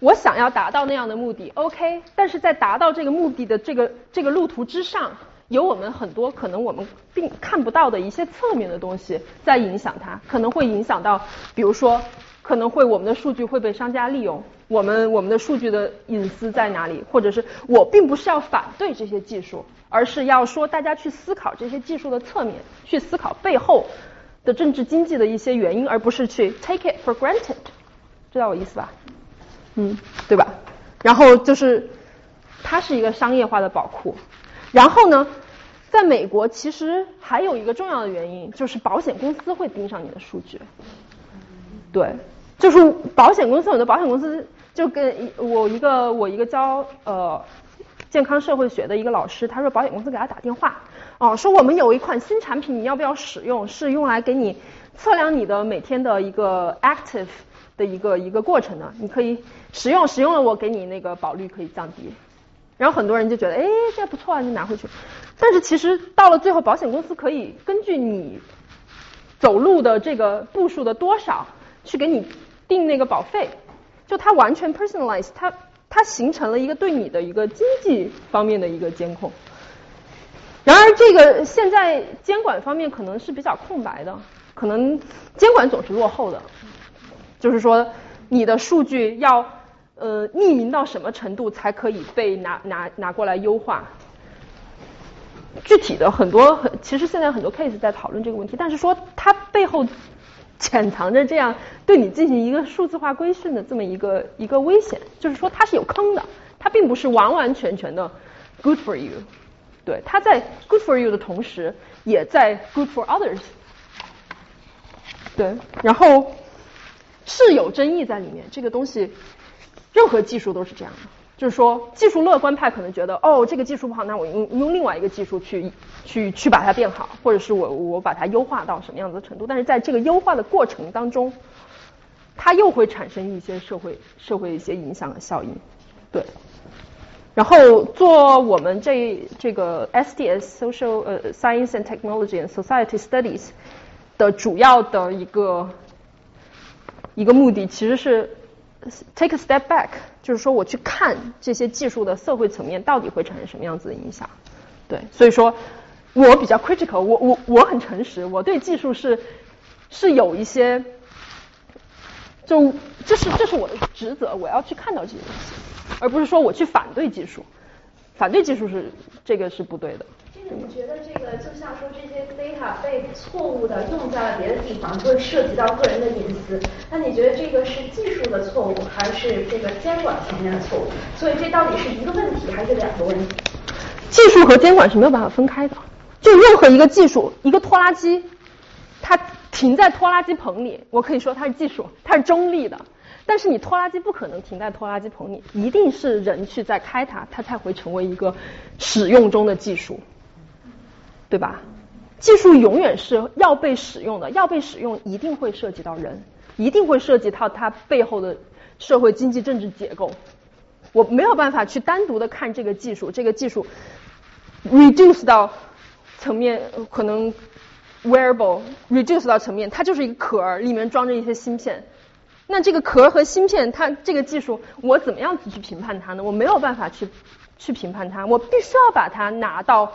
我想要达到那样的目的，OK。但是在达到这个目的的这个这个路途之上，有我们很多可能我们并看不到的一些侧面的东西在影响它，可能会影响到，比如说。可能会我们的数据会被商家利用，我们我们的数据的隐私在哪里？或者是我并不是要反对这些技术，而是要说大家去思考这些技术的侧面，去思考背后的政治经济的一些原因，而不是去 take it for granted，知道我意思吧？嗯，对吧？然后就是它是一个商业化的宝库，然后呢，在美国其实还有一个重要的原因，就是保险公司会盯上你的数据，对。就是保险公司，很多保险公司就跟我一个我一个教呃健康社会学的一个老师，他说保险公司给他打电话，哦，说我们有一款新产品，你要不要使用？是用来给你测量你的每天的一个 active 的一个一个过程的，你可以使用，使用了我给你那个保率可以降低。然后很多人就觉得，哎，这不错啊，就拿回去。但是其实到了最后，保险公司可以根据你走路的这个步数的多少去给你。定那个保费，就它完全 personalize，它它形成了一个对你的一个经济方面的一个监控。然而，这个现在监管方面可能是比较空白的，可能监管总是落后的。就是说，你的数据要呃匿名到什么程度才可以被拿拿拿过来优化？具体的很多很，其实现在很多 case 在讨论这个问题，但是说它背后。潜藏着这样对你进行一个数字化规训的这么一个一个危险，就是说它是有坑的，它并不是完完全全的 good for you，对，它在 good for you 的同时，也在 good for others，对，然后是有争议在里面，这个东西，任何技术都是这样的。就是说，技术乐观派可能觉得，哦，这个技术不好，那我用用另外一个技术去去去把它变好，或者是我我把它优化到什么样子的程度。但是在这个优化的过程当中，它又会产生一些社会社会一些影响的效应，对。然后做我们这这个 SDS Social 呃 Science and Technology and Society Studies 的主要的一个一个目的，其实是 take a step back。就是说，我去看这些技术的社会层面到底会产生什么样子的影响，对，所以说，我比较 critical，我我我很诚实，我对技术是是有一些，就这是这是我的职责，我要去看到这些东西，而不是说我去反对技术，反对技术是这个是不对的。你觉得这个就像说这些 data 被错误的用在了别的地方，会涉及到个人的隐私？那你觉得这个是技术的错误，还是这个监管层面的错误？所以这到底是一个问题，还是两个问题？技术和监管是没有办法分开的。就任何一个技术，一个拖拉机，它停在拖拉机棚里，我可以说它是技术，它是中立的。但是你拖拉机不可能停在拖拉机棚里，一定是人去在开它，它才会成为一个使用中的技术。对吧？技术永远是要被使用的，要被使用一定会涉及到人，一定会涉及到它背后的社会经济政治结构。我没有办法去单独的看这个技术，这个技术 reduce 到层面可能 wearable reduce 到层面，它就是一个壳儿，里面装着一些芯片。那这个壳儿和芯片，它这个技术，我怎么样子去评判它呢？我没有办法去去评判它，我必须要把它拿到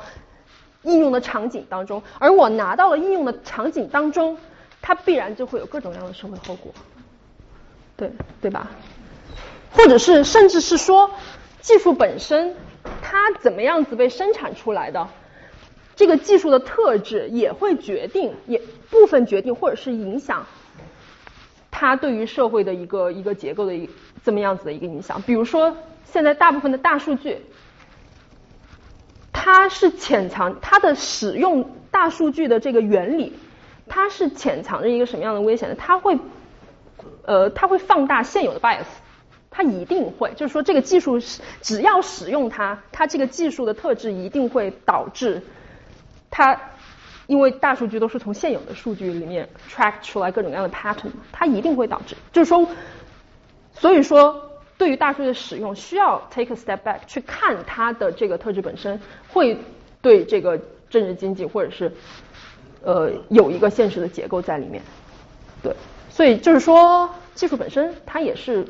应用的场景当中，而我拿到了应用的场景当中，它必然就会有各种各样的社会后果，对对吧？或者是甚至是说，技术本身它怎么样子被生产出来的，这个技术的特质也会决定，也部分决定或者是影响。它对于社会的一个一个结构的一这么样子的一个影响，比如说现在大部分的大数据，它是潜藏它的使用大数据的这个原理，它是潜藏着一个什么样的危险呢？它会呃它会放大现有的 bias，它一定会，就是说这个技术是只要使用它，它这个技术的特质一定会导致它。因为大数据都是从现有的数据里面 track 出来各种各样的 pattern，它一定会导致，就是说，所以说对于大数据的使用，需要 take a step back 去看它的这个特质本身，会对这个政治经济或者是呃有一个现实的结构在里面，对，所以就是说技术本身它也是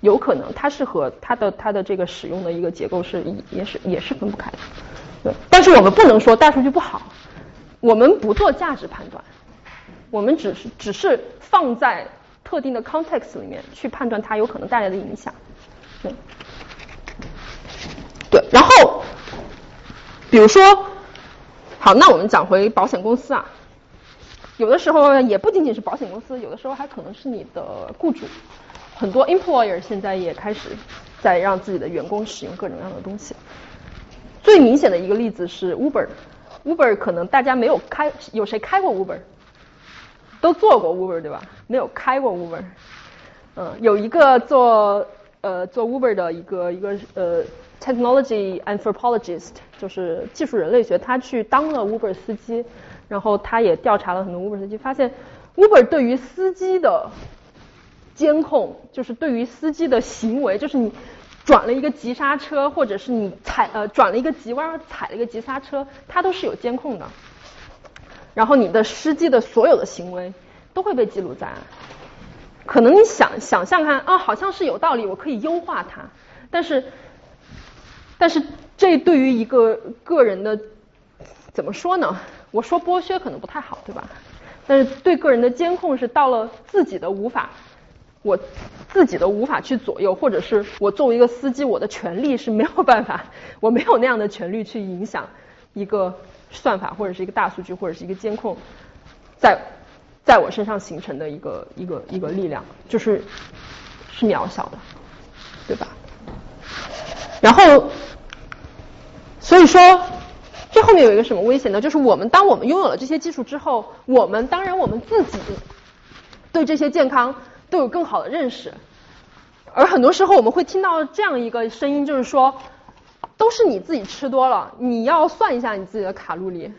有可能，它是和它的它的这个使用的一个结构是也是也是分不开的，对，但是我们不能说大数据不好。我们不做价值判断，我们只是只是放在特定的 context 里面去判断它有可能带来的影响。对，对，然后比如说，好，那我们讲回保险公司啊，有的时候也不仅仅是保险公司，有的时候还可能是你的雇主。很多 employer 现在也开始在让自己的员工使用各种各样的东西。最明显的一个例子是 Uber。Uber 可能大家没有开，有谁开过 Uber？都做过 Uber 对吧？没有开过 Uber。嗯，有一个做呃做 Uber 的一个一个呃 technology anthropologist，就是技术人类学，他去当了 Uber 司机，然后他也调查了很多 Uber 司机，发现 Uber 对于司机的监控，就是对于司机的行为，就是你。转了一个急刹车，或者是你踩呃转了一个急弯，踩了一个急刹车，它都是有监控的。然后你的司机的所有的行为都会被记录在案。可能你想想象看啊，好像是有道理，我可以优化它。但是，但是这对于一个个人的怎么说呢？我说剥削可能不太好，对吧？但是对个人的监控是到了自己的无法。我自己都无法去左右，或者是我作为一个司机，我的权利是没有办法，我没有那样的权利去影响一个算法或者是一个大数据或者是一个监控在在我身上形成的一个一个一个力量，就是是渺小的，对吧？然后，所以说这后面有一个什么危险呢？就是我们当我们拥有了这些技术之后，我们当然我们自己对这些健康。都有更好的认识，而很多时候我们会听到这样一个声音，就是说，都是你自己吃多了，你要算一下你自己的卡路里，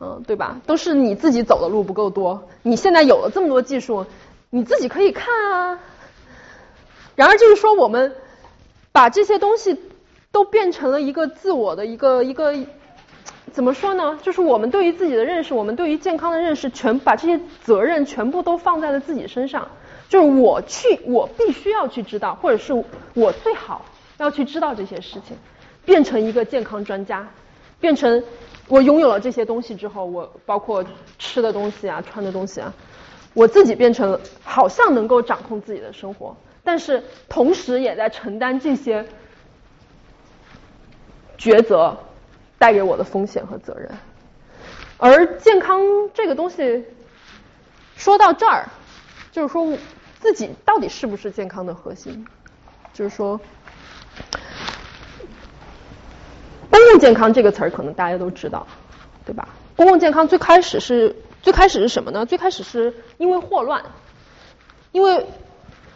嗯，对吧？都是你自己走的路不够多，你现在有了这么多技术，你自己可以看啊。然而就是说，我们把这些东西都变成了一个自我的一个一个。怎么说呢？就是我们对于自己的认识，我们对于健康的认识，全把这些责任全部都放在了自己身上。就是我去，我必须要去知道，或者是我最好要去知道这些事情，变成一个健康专家，变成我拥有了这些东西之后，我包括吃的东西啊、穿的东西啊，我自己变成好像能够掌控自己的生活，但是同时也在承担这些抉择。带给我的风险和责任，而健康这个东西说到这儿，就是说自己到底是不是健康的核心？就是说，公共健康这个词儿可能大家都知道，对吧？公共健康最开始是最开始是什么呢？最开始是因为霍乱，因为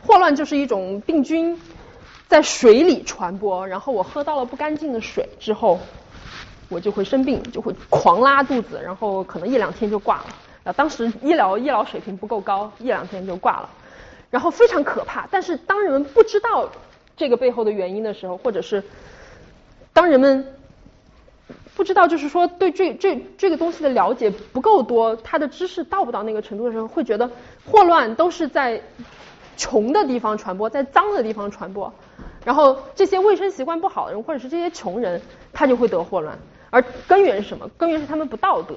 霍乱就是一种病菌在水里传播，然后我喝到了不干净的水之后。我就会生病，就会狂拉肚子，然后可能一两天就挂了。啊，当时医疗医疗水平不够高，一两天就挂了，然后非常可怕。但是当人们不知道这个背后的原因的时候，或者是当人们不知道，就是说对这这这个东西的了解不够多，他的知识到不到那个程度的时候，会觉得霍乱都是在穷的地方传播，在脏的地方传播。然后这些卫生习惯不好的人，或者是这些穷人，他就会得霍乱。而根源是什么？根源是他们不道德。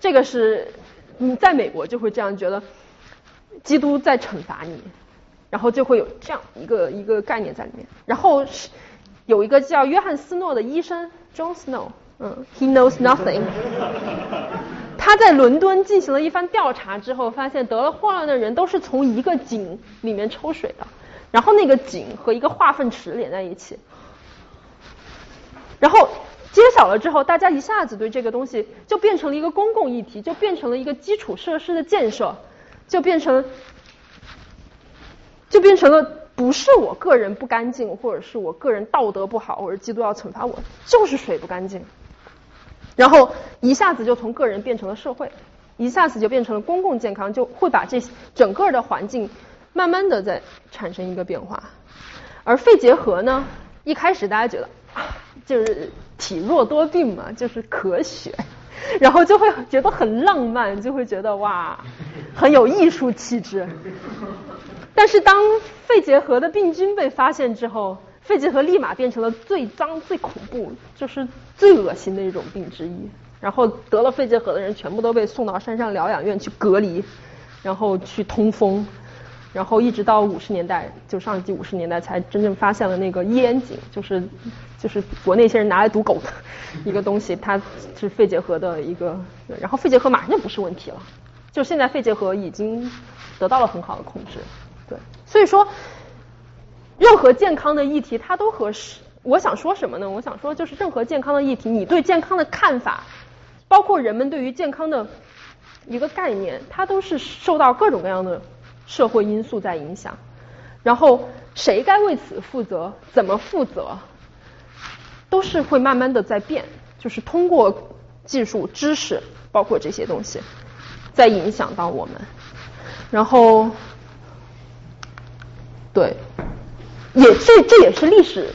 这个是你在美国就会这样觉得，基督在惩罚你，然后就会有这样一个一个概念在里面。然后是有一个叫约翰斯诺的医生，John Snow，嗯，He knows nothing。他在伦敦进行了一番调查之后，发现得了霍乱的人都是从一个井里面抽水的。然后那个井和一个化粪池连在一起，然后揭晓了之后，大家一下子对这个东西就变成了一个公共议题，就变成了一个基础设施的建设，就变成就变成了不是我个人不干净，或者是我个人道德不好，或者基督要惩罚我，就是水不干净。然后一下子就从个人变成了社会，一下子就变成了公共健康，就会把这整个的环境。慢慢的在产生一个变化，而肺结核呢，一开始大家觉得啊，就是体弱多病嘛，就是咳血，然后就会觉得很浪漫，就会觉得哇，很有艺术气质。但是当肺结核的病菌被发现之后，肺结核立马变成了最脏、最恐怖，就是最恶心的一种病之一。然后得了肺结核的人全部都被送到山上疗养院去隔离，然后去通风。然后一直到五十年代，就上世纪五十年代才真正发现了那个烟井，就是就是国内一些人拿来毒狗的 一个东西，它是肺结核的一个，然后肺结核马上就不是问题了，就现在肺结核已经得到了很好的控制，所以说任何健康的议题它都合适。我想说什么呢？我想说就是任何健康的议题，你对健康的看法，包括人们对于健康的一个概念，它都是受到各种各样的。社会因素在影响，然后谁该为此负责，怎么负责，都是会慢慢的在变，就是通过技术、知识，包括这些东西，在影响到我们。然后，对，也这这也是历史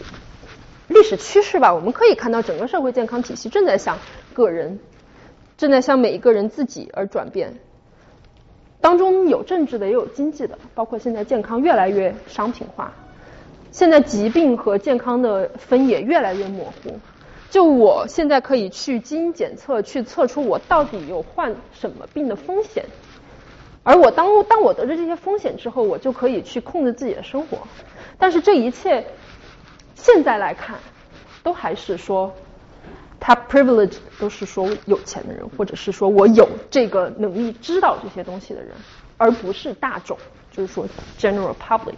历史趋势吧。我们可以看到，整个社会健康体系正在向个人，正在向每一个人自己而转变。当中有政治的，也有经济的，包括现在健康越来越商品化，现在疾病和健康的分野越来越模糊。就我现在可以去基因检测，去测出我到底有患什么病的风险，而我当当我得知这些风险之后，我就可以去控制自己的生活。但是这一切现在来看，都还是说。他 privilege 都是说有钱的人，或者是说我有这个能力知道这些东西的人，而不是大众，就是说 general public，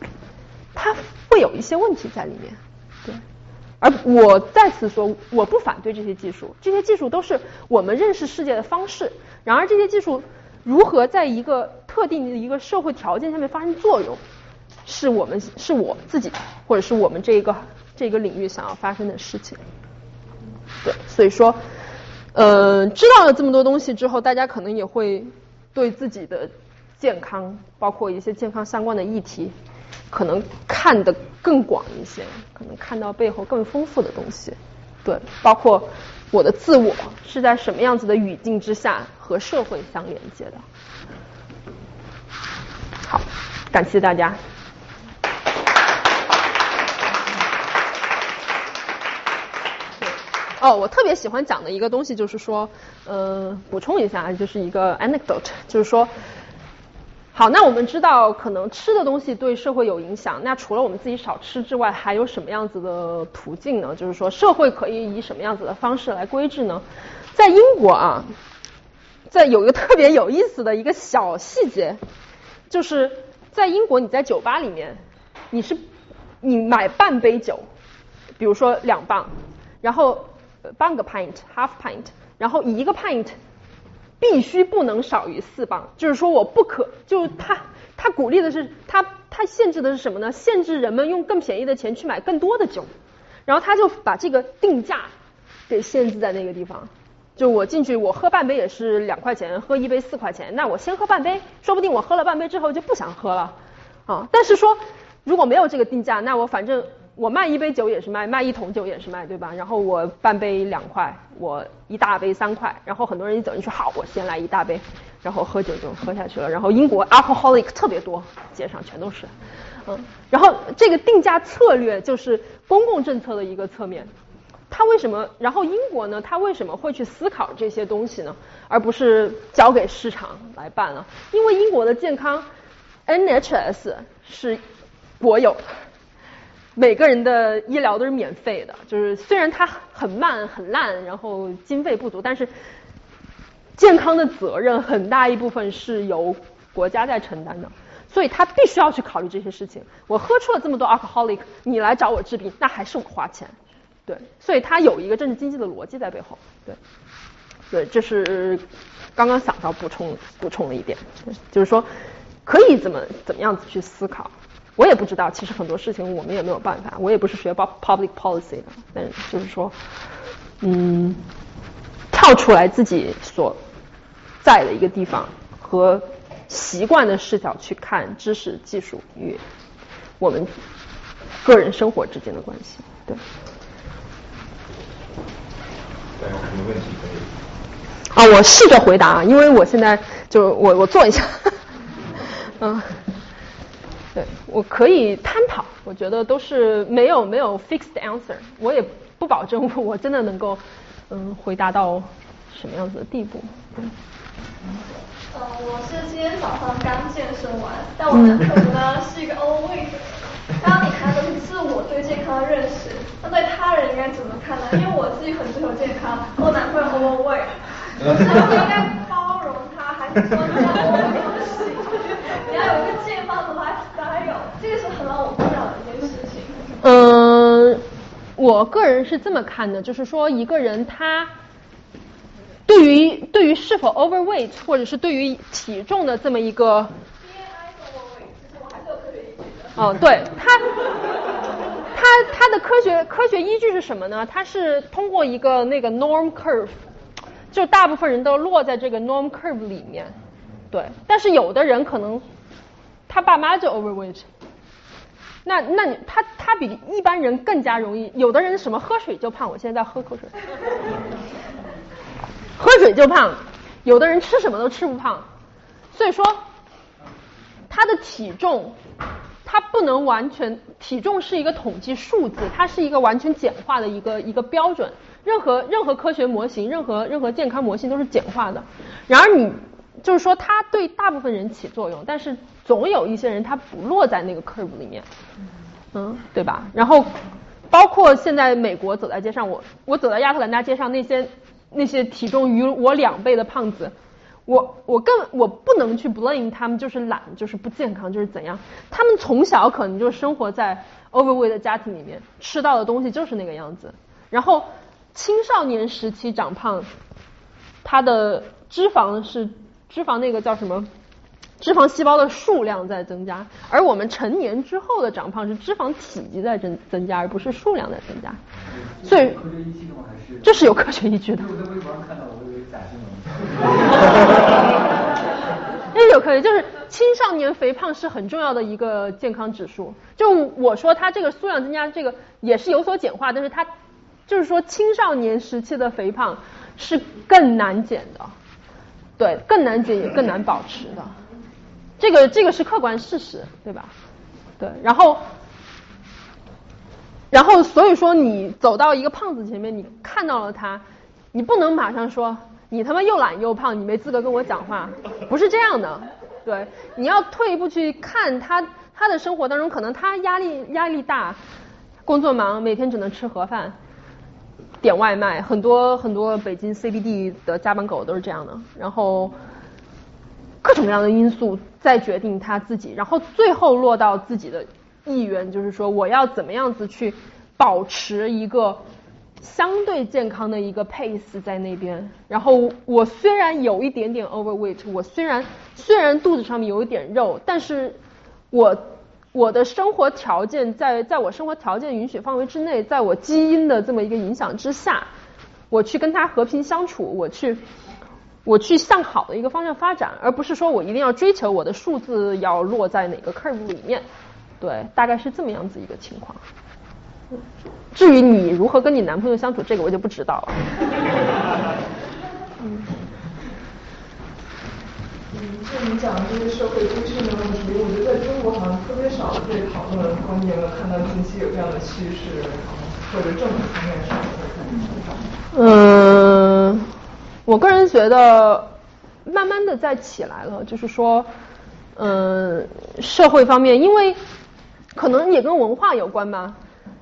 他会有一些问题在里面，对。而我再次说，我不反对这些技术，这些技术都是我们认识世界的方式。然而，这些技术如何在一个特定的一个社会条件下面发生作用，是我们是我自己或者是我们这个这个领域想要发生的事情。对，所以说，呃，知道了这么多东西之后，大家可能也会对自己的健康，包括一些健康相关的议题，可能看得更广一些，可能看到背后更丰富的东西。对，包括我的自我是在什么样子的语境之下和社会相连接的。好，感谢大家。哦，我特别喜欢讲的一个东西就是说，呃，补充一下，就是一个 anecdote，就是说，好，那我们知道可能吃的东西对社会有影响，那除了我们自己少吃之外，还有什么样子的途径呢？就是说，社会可以以什么样子的方式来规制呢？在英国啊，在有一个特别有意思的一个小细节，就是在英国你在酒吧里面，你是你买半杯酒，比如说两磅，然后。半个 pint，half pint，然后一个 pint 必须不能少于四磅，就是说我不可，就是他他鼓励的是他他限制的是什么呢？限制人们用更便宜的钱去买更多的酒，然后他就把这个定价给限制在那个地方，就我进去，我喝半杯也是两块钱，喝一杯四块钱，那我先喝半杯，说不定我喝了半杯之后就不想喝了啊。但是说如果没有这个定价，那我反正我卖一杯酒也是卖，卖一桶酒也是卖，对吧？然后我半杯两块，我一大杯三块，然后很多人一走进去，好，我先来一大杯，然后喝酒就喝下去了。然后英国 alcoholic 特别多，街上全都是，嗯，然后这个定价策略就是公共政策的一个侧面。他为什么？然后英国呢？他为什么会去思考这些东西呢？而不是交给市场来办了？因为英国的健康 NHS 是国有，每个人的医疗都是免费的。就是虽然它很慢很烂，然后经费不足，但是健康的责任很大一部分是由国家在承担的。所以他必须要去考虑这些事情。我喝出了这么多 alcoholic，你来找我治病，那还是我花钱。对，所以它有一个政治经济的逻辑在背后。对，对，这是刚刚想到补充补充了一点，就是说可以怎么怎么样子去思考。我也不知道，其实很多事情我们也没有办法。我也不是学 public policy 的，但就是说，嗯，跳出来自己所在的一个地方和习惯的视角去看知识、技术与我们个人生活之间的关系。对。有什么问题可以？啊，我试着回答，因为我现在就我我坐一下，嗯，对，我可以探讨，我觉得都是没有没有 fixed answer，我也不保证我真的能够嗯回答到什么样子的地步。嗯，我是今天早上刚健身完，但我男朋友呢是一个 overweight。刚刚你谈的是自我对健康的认识，那对他人应该怎么看呢？因为我自己很追求健康，我男朋友 overweight，是应该包你要有喜你要有一个健康的 lifestyle，这个是很让我困扰的一件事情。嗯，我个人是这么看的，就是说一个人他对于对于是否 overweight，或者是对于体重的这么一个。哦，对它，它它的科学科学依据是什么呢？它是通过一个那个 norm curve，就大部分人都落在这个 norm curve 里面，对。但是有的人可能他爸妈就 overweight，那那你他他比一般人更加容易。有的人什么喝水就胖，我现在在喝口水，喝水就胖。有的人吃什么都吃不胖，所以说他的体重。它不能完全体重是一个统计数字，它是一个完全简化的一个一个标准。任何任何科学模型，任何任何健康模型都是简化的。然而你就是说它对大部分人起作用，但是总有一些人他不落在那个 curve 里面，嗯，对吧？然后包括现在美国走在街上，我我走在亚特兰大街上，那些那些体重与我两倍的胖子。我我更我不能去 blame 他们，就是懒，就是不健康，就是怎样？他们从小可能就生活在 overweight 的家庭里面，吃到的东西就是那个样子。然后青少年时期长胖，他的脂肪是脂肪那个叫什么？脂肪细胞的数量在增加，而我们成年之后的长胖是脂肪体积在增增加，而不是数量在增加。所以这是有科学依据的。我在微博上看到，我以为假新闻。因有科学，就是青少年肥胖是很重要的一个健康指数。就我说，它这个数量增加，这个也是有所简化，但是它就是说青少年时期的肥胖是更难减的，对，更难减也更难保持的。这个这个是客观事实，对吧？对，然后，然后所以说你走到一个胖子前面，你看到了他，你不能马上说你他妈又懒又胖，你没资格跟我讲话，不是这样的。对，你要退一步去看他他的生活当中，可能他压力压力大，工作忙，每天只能吃盒饭，点外卖，很多很多北京 CBD 的加班狗都是这样的，然后。各种各样的因素在决定他自己，然后最后落到自己的意愿，就是说我要怎么样子去保持一个相对健康的一个 pace 在那边。然后我虽然有一点点 overweight，我虽然虽然肚子上面有一点肉，但是我我的生活条件在在我生活条件允许范围之内，在我基因的这么一个影响之下，我去跟他和平相处，我去我去向好的一个方向发展，而不是说我一定要追求我的数字要落在哪个 curve 里面。对，大概是这么样子一个情况。至于你如何跟你男朋友相处，这个我就不知道了。嗯，就你讲的这些社会规训的问题，我觉得在中国好像特别少被讨论。方面有看到近期有这样的趋势，或者政府方面上嗯，我个人觉得慢慢的在起来了，就是说，嗯，社会方面，因为可能也跟文化有关吧。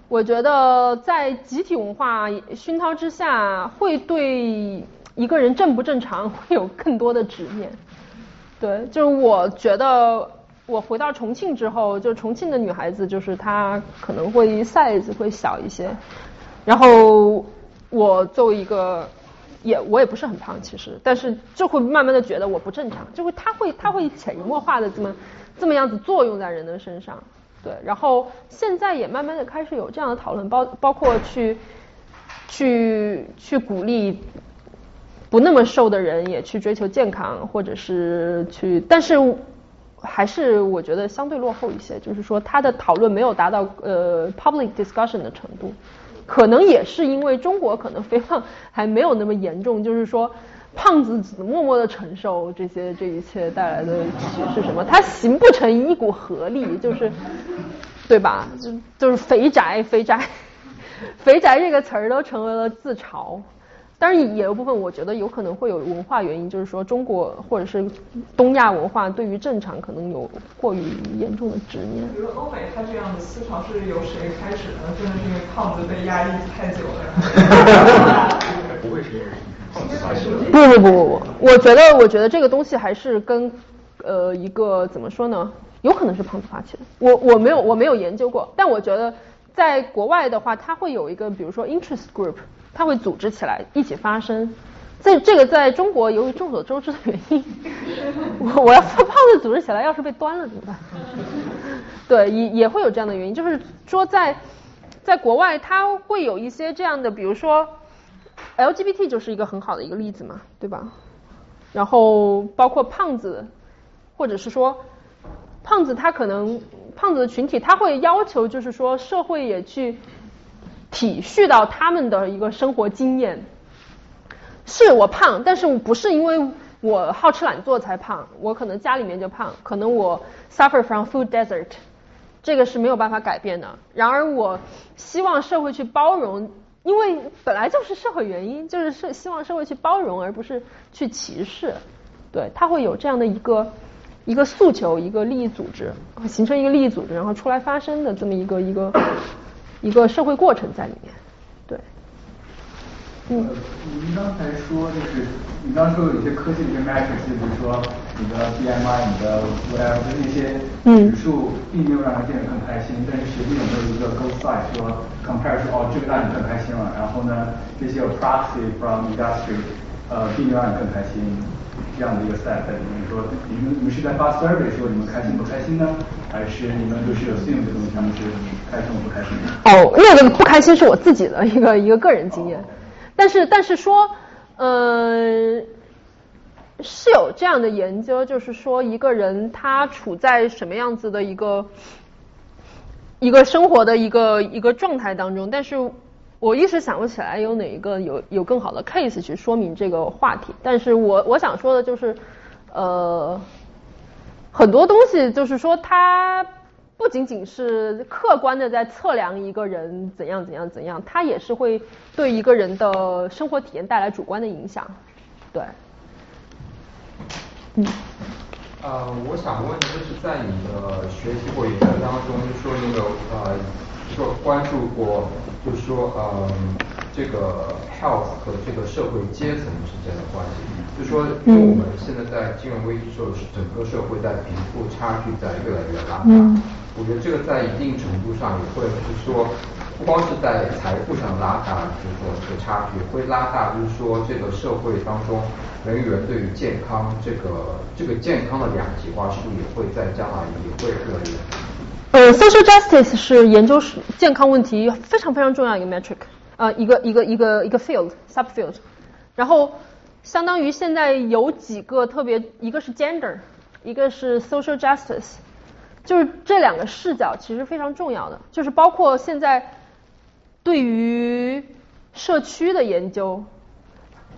我觉得在集体文化熏陶之下，会对一个人正不正常会有更多的执念。对，就是我觉得我回到重庆之后，就重庆的女孩子，就是她可能会 size 会小一些。然后我作为一个，也我也不是很胖其实，但是就会慢慢的觉得我不正常，就会他会他会潜移默化的这么这么样子作用在人的身上。对，然后现在也慢慢的开始有这样的讨论，包包括去去去鼓励不那么瘦的人也去追求健康，或者是去，但是还是我觉得相对落后一些，就是说他的讨论没有达到呃 public discussion 的程度，可能也是因为中国可能肥胖还没有那么严重，就是说。胖子默默的承受这些这一切带来的是什么？他形不成一股合力，就是对吧？就就是肥宅，肥宅，肥宅这个词儿都成为了自嘲。当然也有部分，我觉得有可能会有文化原因，就是说中国或者是东亚文化对于正常可能有过于严重的执念。比如欧美，他这样的思潮是由谁开始的？真的是因为胖子被压抑太久了？不会是因为。不不不不不，我觉得我觉得这个东西还是跟呃一个怎么说呢？有可能是胖子发起的。我我没有我没有研究过，但我觉得在国外的话，它会有一个比如说 interest group，他会组织起来一起发声。在这个在中国，由于众所周知的原因，我我要胖子组织起来，要是被端了怎么办？对，也也会有这样的原因，就是说在在国外，他会有一些这样的，比如说。LGBT 就是一个很好的一个例子嘛，对吧？然后包括胖子，或者是说胖子，他可能胖子的群体，他会要求就是说社会也去体恤到他们的一个生活经验。是我胖，但是不是因为我好吃懒做才胖，我可能家里面就胖，可能我 suffer from food desert，这个是没有办法改变的。然而我希望社会去包容。因为本来就是社会原因，就是社希望社会去包容，而不是去歧视，对，他会有这样的一个一个诉求，一个利益组织形成一个利益组织，然后出来发声的这么一个一个一个社会过程在里面。对。嗯，您刚才说就是你刚刚说有一些科技的一些 metrics，比如说你的 BMI、你的 whatever 那些指数，并没有让人变得更开心，但是实际有没有一个 go side 说 compare 说哦这个让你更开心了，然后呢这些 proxy from industry 呃并没有让你更开心这样的一个在里面说你们你们是在发 survey 说你们开心不开心呢，还是你们就是有信用的东西他们是开心不开心？哦，那个不开心是我自己的一个一个个人经验。但是，但是说，嗯，是有这样的研究，就是说一个人他处在什么样子的一个一个生活的一个一个状态当中。但是我一时想不起来有哪一个有有更好的 case 去说明这个话题。但是我我想说的就是，呃，很多东西就是说它。不仅仅是客观的在测量一个人怎样怎样怎样，它也是会对一个人的生活体验带来主观的影响。对，嗯。呃，我想问就是在你的学习或研究当中，就说那个呃，说关注过，就是说呃，这个 health 和这个社会阶层之间的关系，就说因为我们现在在金融危机时候，是整个社会在贫富差距在越来越拉大。我觉得这个在一定程度上也会，就是说，不光是在财富上拉大，就是说这个差距会拉大，就是说这个社会当中人与人对于健康这个这个健康的两极化，是不是也会在将来也会越来越？呃，social justice 是研究健康问题非常非常重要一个 metric。呃，一个一个一个一个 field subfield，然后相当于现在有几个特别，一个是 gender，一个是 social justice，就是这两个视角其实非常重要的，就是包括现在对于社区的研究，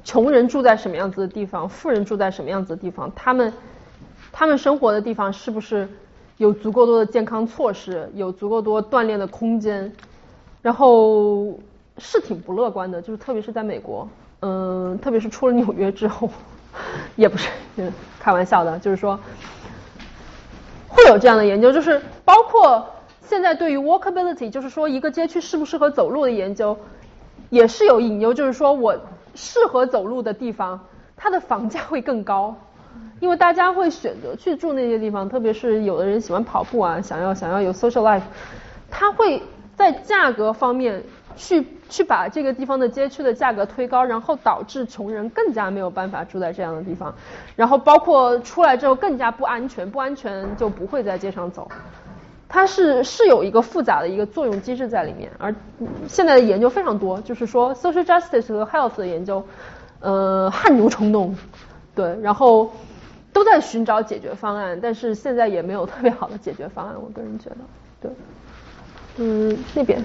穷人住在什么样子的地方，富人住在什么样子的地方，他们他们生活的地方是不是有足够多的健康措施，有足够多锻炼的空间，然后。是挺不乐观的，就是特别是在美国，嗯，特别是出了纽约之后，也不是开玩笑的，就是说会有这样的研究，就是包括现在对于 walkability，就是说一个街区适不适合走路的研究，也是有隐忧，就是说我适合走路的地方，它的房价会更高，因为大家会选择去住那些地方，特别是有的人喜欢跑步啊，想要想要有 social life，它会在价格方面。去去把这个地方的街区的价格推高，然后导致穷人更加没有办法住在这样的地方，然后包括出来之后更加不安全，不安全就不会在街上走，它是是有一个复杂的一个作用机制在里面，而现在的研究非常多，就是说 social justice 和 health 的研究，呃汗牛充栋，对，然后都在寻找解决方案，但是现在也没有特别好的解决方案，我个人觉得，对，嗯那边。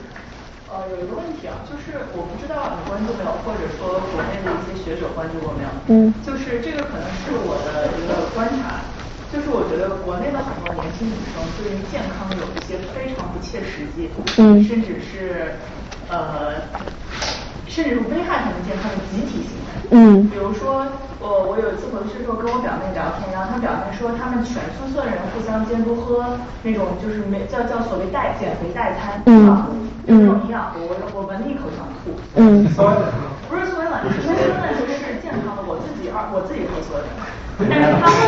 呃，有一个问题啊，就是我不知道你关注没有，或者说国内的一些学者关注过没有？嗯。就是这个可能是我的一个观察，就是我觉得国内的很多年轻女生对于健康有一些非常不切实际，嗯，甚至是呃，甚至是危害他们健康的集体行为。嗯。比如说，我我有一次回去之后跟我表妹聊天，然后她表妹说他们全宿舍人互相监督喝那种就是没叫叫所谓代减肥代餐，嗯。就那种营养，我我闻了一口想吐。嗯。不是酸的，是酸的就是健康的，我自己二我自己喝酸的。但是他们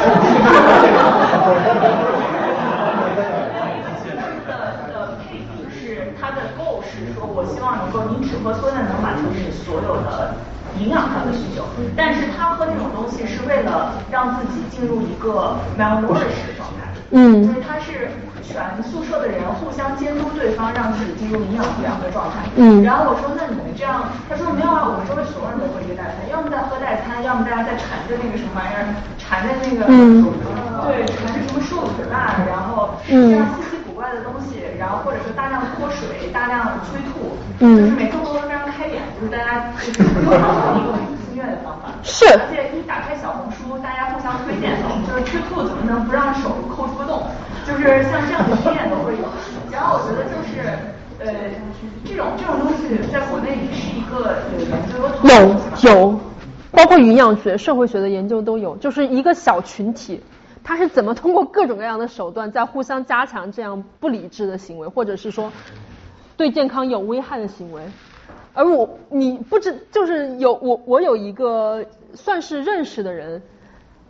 的的配比是他的 goal 是说，我希望能够你只喝酸的能满足你所有的营养上的需求，但是他喝那种东西是为了让自己进入一个 malnourished 的状态。嗯。所以他是。全宿舍的人互相监督对方，让自己进入营养不良的状态。嗯。然后我说，那你们这样，他说没有啊，我们周围所有人都喝这个代餐，要么在喝代餐，要么大家在缠着那个什么玩意儿，缠着那个，嗯，对，缠着什么瘦子蜡，然后这样稀奇古怪的东西，然后或者是大量脱水，大量催吐，嗯，就是每次都非常开眼，就是大家就是又好一个自虐的方法。是。而且一打开小红书，大家互相推荐的，就是催吐怎么能不让手抠出个洞？就是像这样的经验都会有，然后我觉得就是呃，这种这种东西在国内也是一个有研究有有，包括营养学、社会学的研究都有，就是一个小群体，他是怎么通过各种各样的手段在互相加强这样不理智的行为，或者是说对健康有危害的行为。而我你不知就是有我我有一个算是认识的人，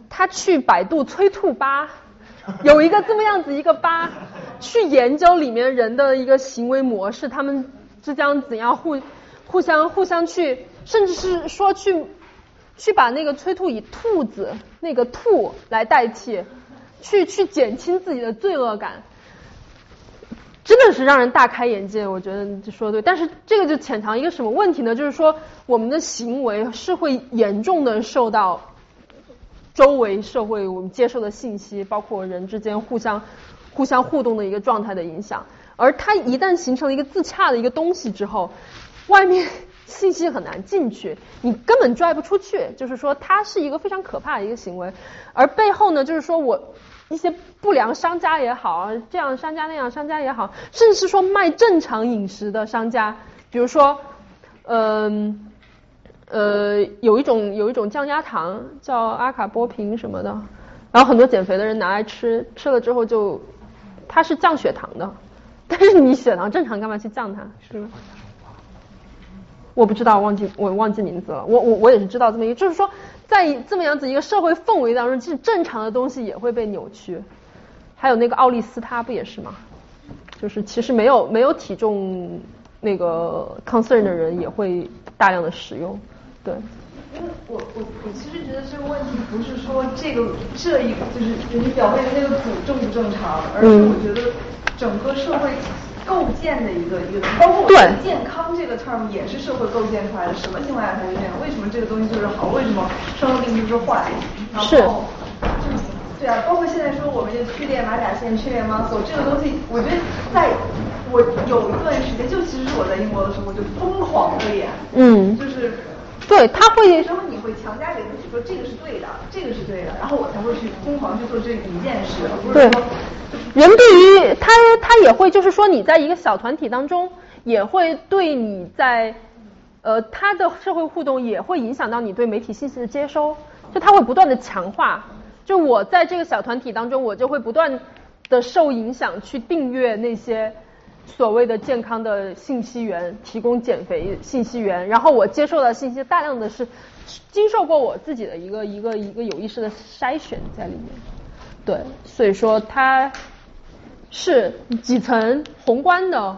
他去百度催吐吧。有一个这么样子一个吧，去研究里面人的一个行为模式，他们之间怎样互互相互相去，甚至是说去去把那个催吐以兔子那个吐来代替，去去减轻自己的罪恶感，真的是让人大开眼界。我觉得你说的对，但是这个就潜藏一个什么问题呢？就是说我们的行为是会严重的受到。周围社会我们接受的信息，包括人之间互相互相互动的一个状态的影响，而它一旦形成了一个自洽的一个东西之后，外面信息很难进去，你根本拽不出去。就是说，它是一个非常可怕的一个行为。而背后呢，就是说我一些不良商家也好，这样商家那样商家也好，甚至是说卖正常饮食的商家，比如说，嗯。呃，有一种有一种降压糖叫阿卡波平什么的，然后很多减肥的人拿来吃，吃了之后就它是降血糖的，但是你血糖正常，干嘛去降它？是吗？我不知道，忘记我忘记名字了。我我我也是知道这么一个，就是说在这么样子一个社会氛围当中，其实正常的东西也会被扭曲。还有那个奥利司他不也是吗？就是其实没有没有体重那个 concern 的人也会大量的使用。对，因为我我我其实觉得这个问题不是说这个这一就是你表面的那个组正不正常，而是我觉得整个社会构建的一个一个，包括我觉得健康这个 term 也是社会构建出来的。什么情况下才是这样？为什么这个东西就是好？为什么生了病就是坏？是。对啊，包括现在说我们就去练马甲线、去练 muscle 这个东西，我觉得在我有一段时间，就其实是我在英国的时候，我就疯狂的练。嗯。就是。对他会。然后你会强加给自己说这个是对的，这个是对的，然后我才会去疯狂去做这一件事，不是说。人对于他，他也会就是说，你在一个小团体当中，也会对你在呃他的社会互动也会影响到你对媒体信息的接收，就他会不断的强化。就我在这个小团体当中，我就会不断的受影响去订阅那些所谓的健康的信息源，提供减肥信息源，然后我接受的信息大量的是经受过我自己的一个一个一个有意识的筛选在里面。对，所以说它是几层宏观的，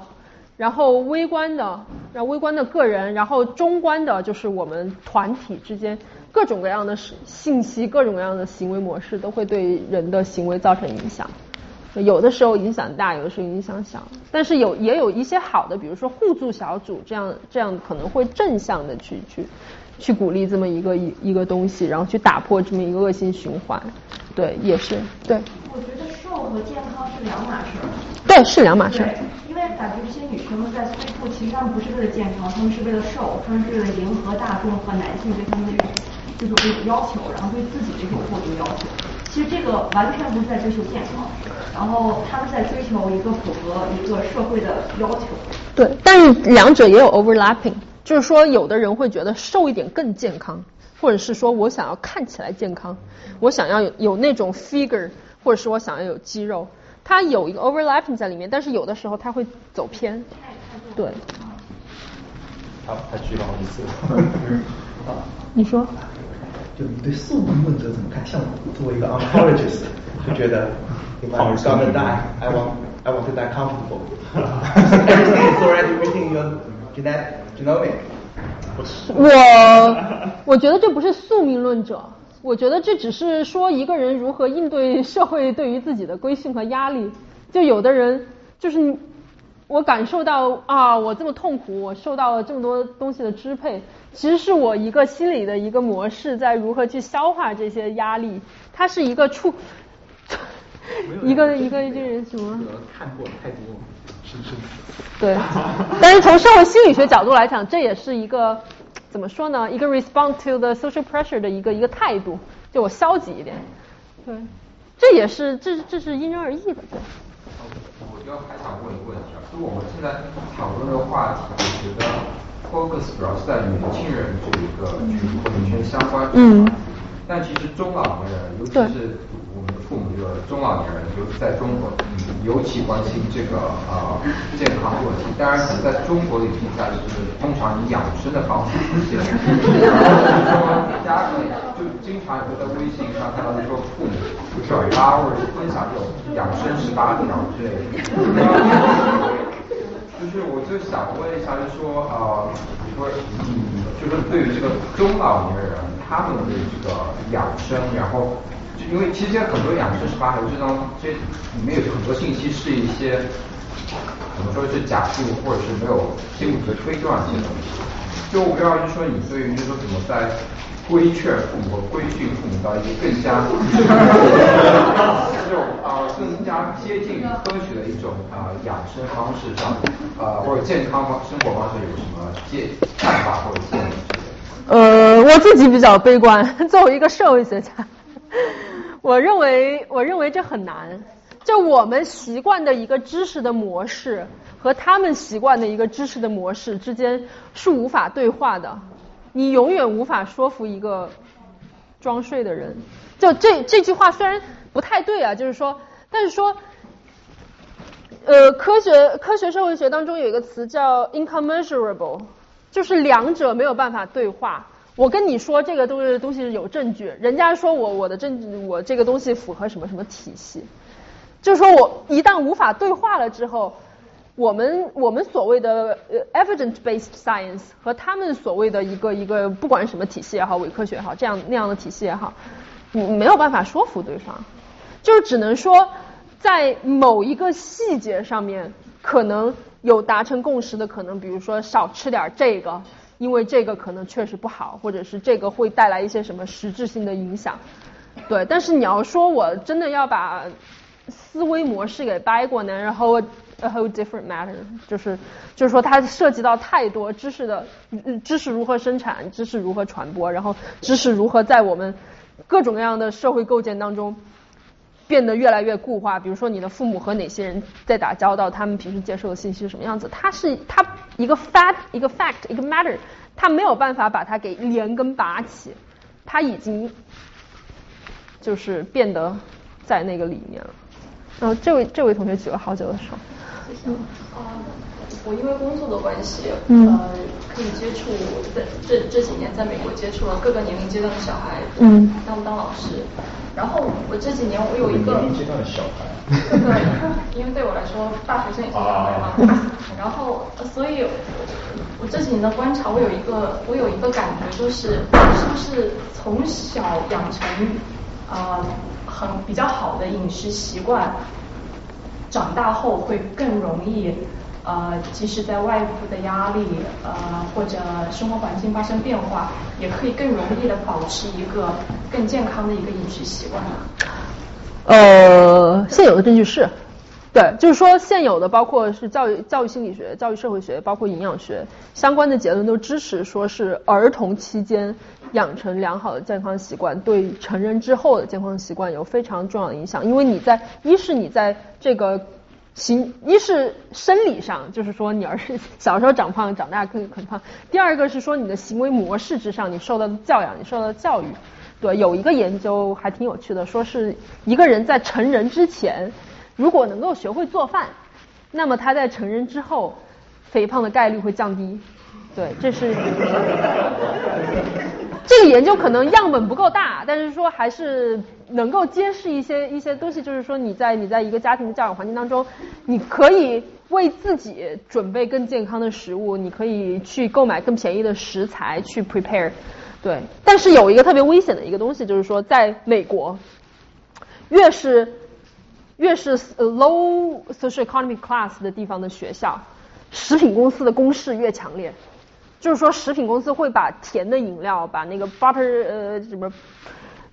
然后微观的，然后微观的个人，然后中观的就是我们团体之间各种各样的信息，各种各样的行为模式都会对人的行为造成影响。有的时候影响大，有的时候影响小，但是有也有一些好的，比如说互助小组，这样这样可能会正向的去去。去鼓励这么一个一一个东西，然后去打破这么一个恶性循环，对，也是对。我觉得瘦和健康是两码事儿。对，是两码事儿。因为感觉这些女生们在催吐，其实她们不是为了健康，她们是为了瘦，她们是为了迎合大众和男性对她们的就是这种要求，然后对自己这种过度要求。其实这个完全不是在追求健康，然后他们在追求一个符合一个社会的要求。对，但是两者也有 overlapping。就是说，有的人会觉得瘦一点更健康，或者是说我想要看起来健康，我想要有有那种 figure，或者是我想要有肌肉，它有一个 overlapping 在里面，但是有的时候它会走偏。对。他，他举了好几次。你说。就你对宿命论者怎么看？像我作为一个 oncologist，就觉得 if I'm gonna die, I want I want to die comfortable. Everything is already within your genetic. 我我觉得这不是宿命论者，我觉得这只是说一个人如何应对社会对于自己的规训和压力。就有的人就是我感受到啊，我这么痛苦，我受到了这么多东西的支配，其实是我一个心理的一个模式在如何去消化这些压力。它是一个处一个一个就是什么？看过太多。对，但是从社会心理学角度来讲，这也是一个怎么说呢？一个 respond to the social pressure 的一个一个态度，就我消极一点。对，这也是这这是因人而异的。对。我就还想问一个问题啊，就我们现在讨论的话题，我觉得 focus 主要是在年轻人这一个群体和女权相关。嗯。但其实中老年人，尤其是我们的。父母这个中老年人，尤其在中国，尤其关心这个呃健康问题。当然，可能在中国的语境下，就是通常以养生的方式出现。说家里就经常会在微信上看到，就说父母转发或者是分享这种养生十八条之类的。就是我就想问一下，就说呃，比如说你，就是对于这个中老年人，他们的这个养生，然后。就因为其实很多养生十八条这当中，这里面有很多信息是一些怎么说是假信或者是没有经过推断一些东西。就我不知道，就说你对于就是说怎么在规劝父母规训父母到一个更加就啊更加接近科学的一种啊养生方式上，啊或者健康方生活方式有什么建看法或者建议？呃，我自己比较悲观，作为一个社会学家。我认为，我认为这很难。就我们习惯的一个知识的模式和他们习惯的一个知识的模式之间是无法对话的。你永远无法说服一个装睡的人。就这这句话虽然不太对啊，就是说，但是说，呃，科学科学社会学当中有一个词叫 incommensurable，就是两者没有办法对话。我跟你说这个东西东西有证据，人家说我我的证据我这个东西符合什么什么体系，就是说我一旦无法对话了之后，我们我们所谓的呃 evidence based science 和他们所谓的一个一个不管什么体系也好伪科学也好这样那样的体系也好，你没有办法说服对方，就只能说在某一个细节上面可能有达成共识的可能，比如说少吃点这个，因为这个可能确实不好，或者是这个会带来一些什么实质性的影响。对，但是你要说我真的要把思维模式给掰过呢，然后 a whole different matter，就是就是说它涉及到太多知识的，知识如何生产，知识如何传播，然后知识如何在我们各种各样的社会构建当中变得越来越固化。比如说你的父母和哪些人在打交道，他们平时接受的信息是什么样子，它是它一个 fact 一个 fact 一个 matter，它没有办法把它给连根拔起，它已经。就是变得在那个里面了。然后这位这位同学举了好久的手。嗯。啊，我因为工作的关系，呃，可以接触在这这几年在美国接触了各个年龄阶段的小孩，嗯，当当老师。然后我这几年我有一个年龄阶段的小孩。对，因为对我来说，大学生也是小孩嘛。然后，所以我这几年的观察，我有一个我有一个感觉，就是是不是从小养成。呃，很比较好的饮食习惯，长大后会更容易呃，即使在外部的压力呃或者生活环境发生变化，也可以更容易的保持一个更健康的一个饮食习惯。呃，现有的证据是，对，就是说现有的包括是教育教育心理学、教育社会学，包括营养学相关的结论都支持说是儿童期间。养成良好的健康习惯，对成人之后的健康习惯有非常重要的影响。因为你在一是你在这个行，一是生理上，就是说你儿小时候长胖，长大更很胖；第二个是说你的行为模式之上，你受到的教养，你受到的教育。对，有一个研究还挺有趣的，说是一个人在成人之前，如果能够学会做饭，那么他在成人之后，肥胖的概率会降低。对，这是。这个研究可能样本不够大，但是说还是能够揭示一些一些东西，就是说你在你在一个家庭的教养环境当中，你可以为自己准备更健康的食物，你可以去购买更便宜的食材去 prepare，对。但是有一个特别危险的一个东西，就是说在美国，越是越是 low social economic class 的地方的学校，食品公司的攻势越强烈。就是说，食品公司会把甜的饮料，把那个 butter 呃什么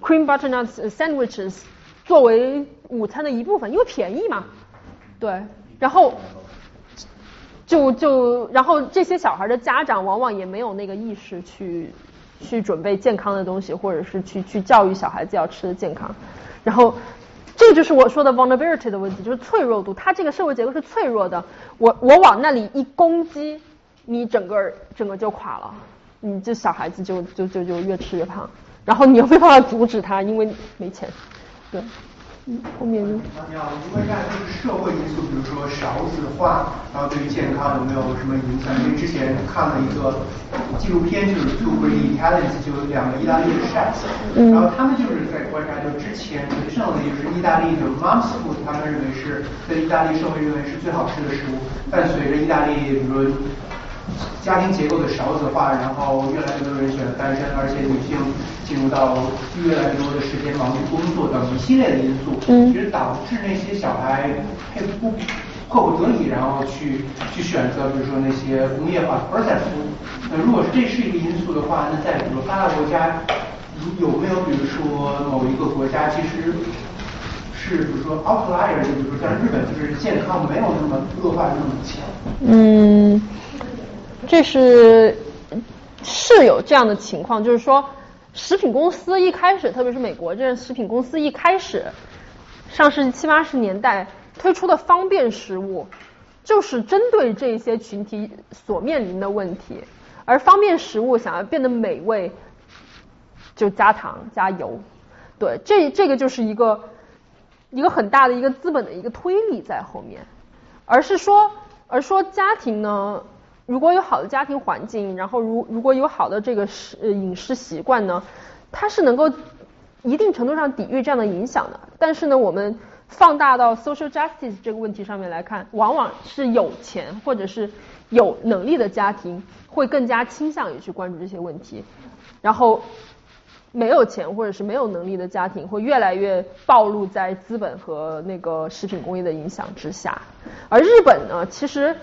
cream butternut sandwiches 作为午餐的一部分，因为便宜嘛。对，然后就就然后这些小孩的家长往往也没有那个意识去去准备健康的东西，或者是去去教育小孩子要吃的健康。然后这就是我说的 vulnerability 的问题，就是脆弱度。它这个社会结构是脆弱的。我我往那里一攻击。你整个整个就垮了，你这小孩子就就就就越吃越胖，然后你又没办法阻止他，因为没钱，对，嗯，后面呢。你好，因为看就是社会因素，比如说少子化，然后对于健康有没有什么影响？因为之前看了一个纪录片，就是《Two Great Italians》，就有两个意大利的 chefs，然后他们就是在观察，就之前纯正的就是意大利的 mom's food，他们认为是在意大利社会认为是最好吃的食物，但随着意大利，比如说。家庭结构的少子化，然后越来越多人选择单身，而且女性进入到越来越多的时间忙于工作等一系列的因素，其实导致那些小孩不迫不得已，然后去去选择，比如说那些工业化 process。那如果是这是一个因素的话，那在比如发达国家，有没有比如说某一个国家其实是比如说 outlier，就比如说像日本，就是健康没有那么恶化那么强？嗯。这是是有这样的情况，就是说，食品公司一开始，特别是美国这食品公司一开始，上世纪七八十年代推出的方便食物，就是针对这些群体所面临的问题。而方便食物想要变得美味，就加糖加油，对，这这个就是一个一个很大的一个资本的一个推力在后面，而是说，而说家庭呢。如果有好的家庭环境，然后如如果有好的这个食饮食习惯呢，它是能够一定程度上抵御这样的影响的。但是呢，我们放大到 social justice 这个问题上面来看，往往是有钱或者是有能力的家庭会更加倾向于去关注这些问题。然后没有钱或者是没有能力的家庭会越来越暴露在资本和那个食品工业的影响之下，而日本呢，其实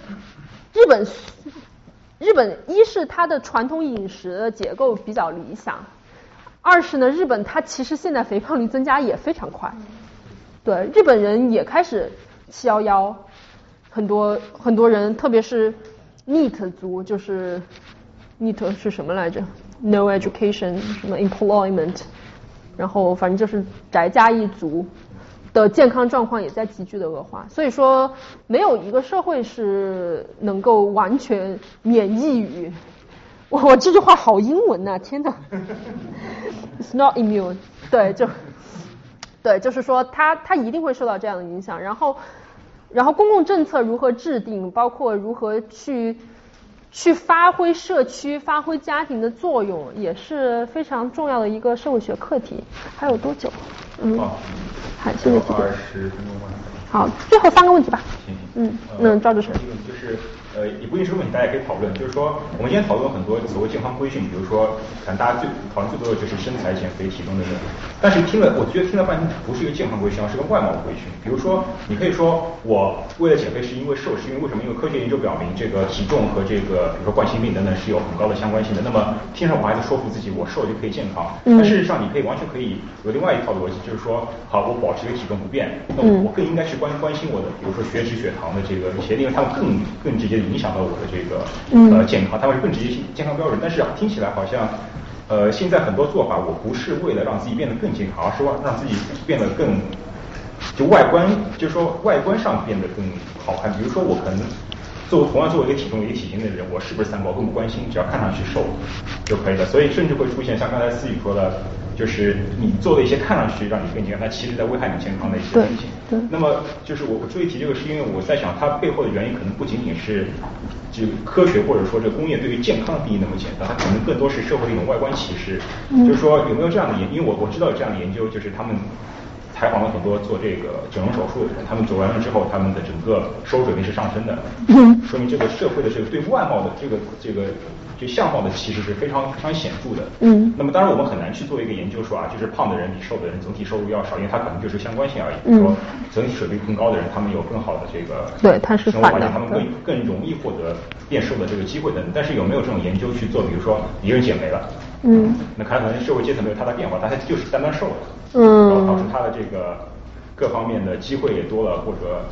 日本日本一是它的传统饮食的结构比较理想，二是呢，日本它其实现在肥胖率增加也非常快，对日本人也开始七幺幺，很多很多人特别是 NEET 族就是 NEET 是什么来着？No education，什么 employment，然后反正就是宅家一族的健康状况也在急剧的恶化。所以说，没有一个社会是能够完全免疫于。我这句话好英文呐，天哪！It's not immune。对，就对，就是说，它它一定会受到这样的影响。然后，然后公共政策如何制定，包括如何去。去发挥社区、发挥家庭的作用，也是非常重要的一个社会学课题。还有多久？嗯，好，谢谢。二十分钟吧。好，最后三个问题吧。嗯，那赵主持人。就是。呃，也不一定是问题，大家可以讨论。就是说，我们今天讨论很多所谓健康规训，比如说，可能大家最讨论最多的就是身材、减肥、体重等等。但是听了，我觉得听了半天，不是一个健康规训，而是个外貌的规训。比如说，你可以说我为了减肥是因为瘦，是因为为什么？因为科学研究表明，这个体重和这个比如说冠心病等等是有很高的相关性的。那么，听上我还在说服自己，我瘦就可以健康。但事实上，你可以完全可以有另外一套逻辑，就是说，好，我保持一个体重不变，那我更应该去关关心我的，比如说血脂、血糖的这个一些，因为它们更更直接的影响到我的这个。呃健康，他们是更直接性健康标准，但是听起来好像呃现在很多做法，我不是为了让自己变得更健康，而是让自己变得更就外观，就是说外观上变得更好看。比如说我可能作同样作为一个体重一个体型的人，我是不是三高更不关心，只要看上去瘦就可以了。所以甚至会出现像刚才思雨说的。就是你做的一些看上去让你更健康，但其实在危害你健康的一些事情。对。那么就是我注意提这个，是因为我在想，它背后的原因可能不仅仅是就科学或者说这工业对于健康的定义那么简单，它可能更多是社会的一种外观歧视。嗯。就是说有没有这样的研？因为我我知道有这样的研究，就是他们采访了很多做这个整容手术的人，他们做完了之后，他们的整个收入水平是上升的。嗯。说明这个社会的这个对外貌的这个这个。就相貌的其实是非常非常显著的。嗯。那么当然我们很难去做一个研究说啊，就是胖的人比瘦的人总体收入要少，因为它可能就是相关性而已。嗯。说整体水平更高的人，他们有更好的这个对，它是生活环境，他们更更容易获得变瘦的这个机会等等。但是有没有这种研究去做？比如说一个人减肥了，嗯，那可能社会阶层没有太大变化，但他就是单单瘦了，嗯，然后导致他的这个各方面的机会也多了，或者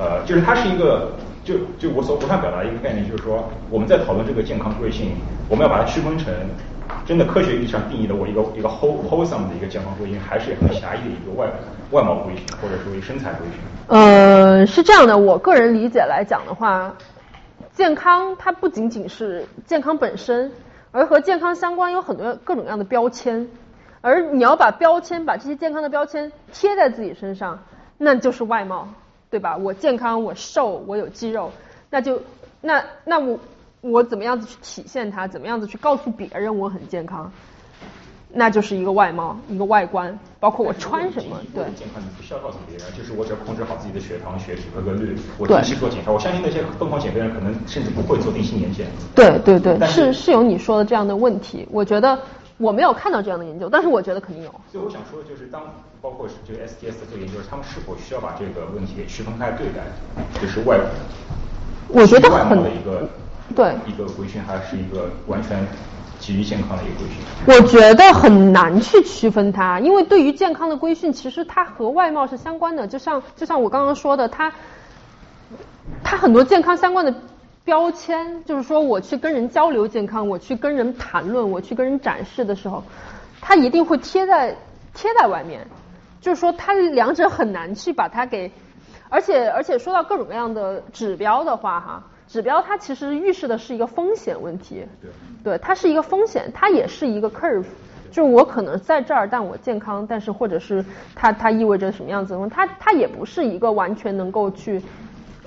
呃，就是它是一个。就就我所我想表达一个概念，就是说我们在讨论这个健康规训，我们要把它区分成真的科学意义上定义的我一个一个 whole wholesome 的一个健康规训，还是很狭义的一个外外貌规训，或者说身材规训。呃，是这样的，我个人理解来讲的话，健康它不仅仅是健康本身，而和健康相关有很多各种各样的标签，而你要把标签把这些健康的标签贴在自己身上，那就是外貌。对吧？我健康，我瘦，我有肌肉，那就那那我我怎么样子去体现它？怎么样子去告诉别人我很健康？那就是一个外貌，一个外观，包括我穿什么。对。健康你不需要告诉别人，就是我只要控制好自己的血糖、血脂和个率，我定期做检查。我相信那些疯狂减肥人可能甚至不会做定期年检。对对对，是是有你说的这样的问题。我觉得我没有看到这样的研究，但是我觉得肯定有。所以我想说的就是当。包括是这个 SDS 的这个研究，他们是否需要把这个问题给区分开对待？就是外，我觉得外貌的一个对一个规训，还是一个完全基于健康的一个规训？我觉得很难去区分它，因为对于健康的规训，其实它和外貌是相关的。就像就像我刚刚说的，它它很多健康相关的标签，就是说我去跟人交流健康，我去跟人谈论，我去跟人展示的时候，它一定会贴在贴在外面。就是说，它两者很难去把它给，而且而且说到各种各样的指标的话，哈，指标它其实预示的是一个风险问题，对，它是一个风险，它也是一个 curve，就是我可能在这儿，但我健康，但是或者是它它意味着什么样子？它它也不是一个完全能够去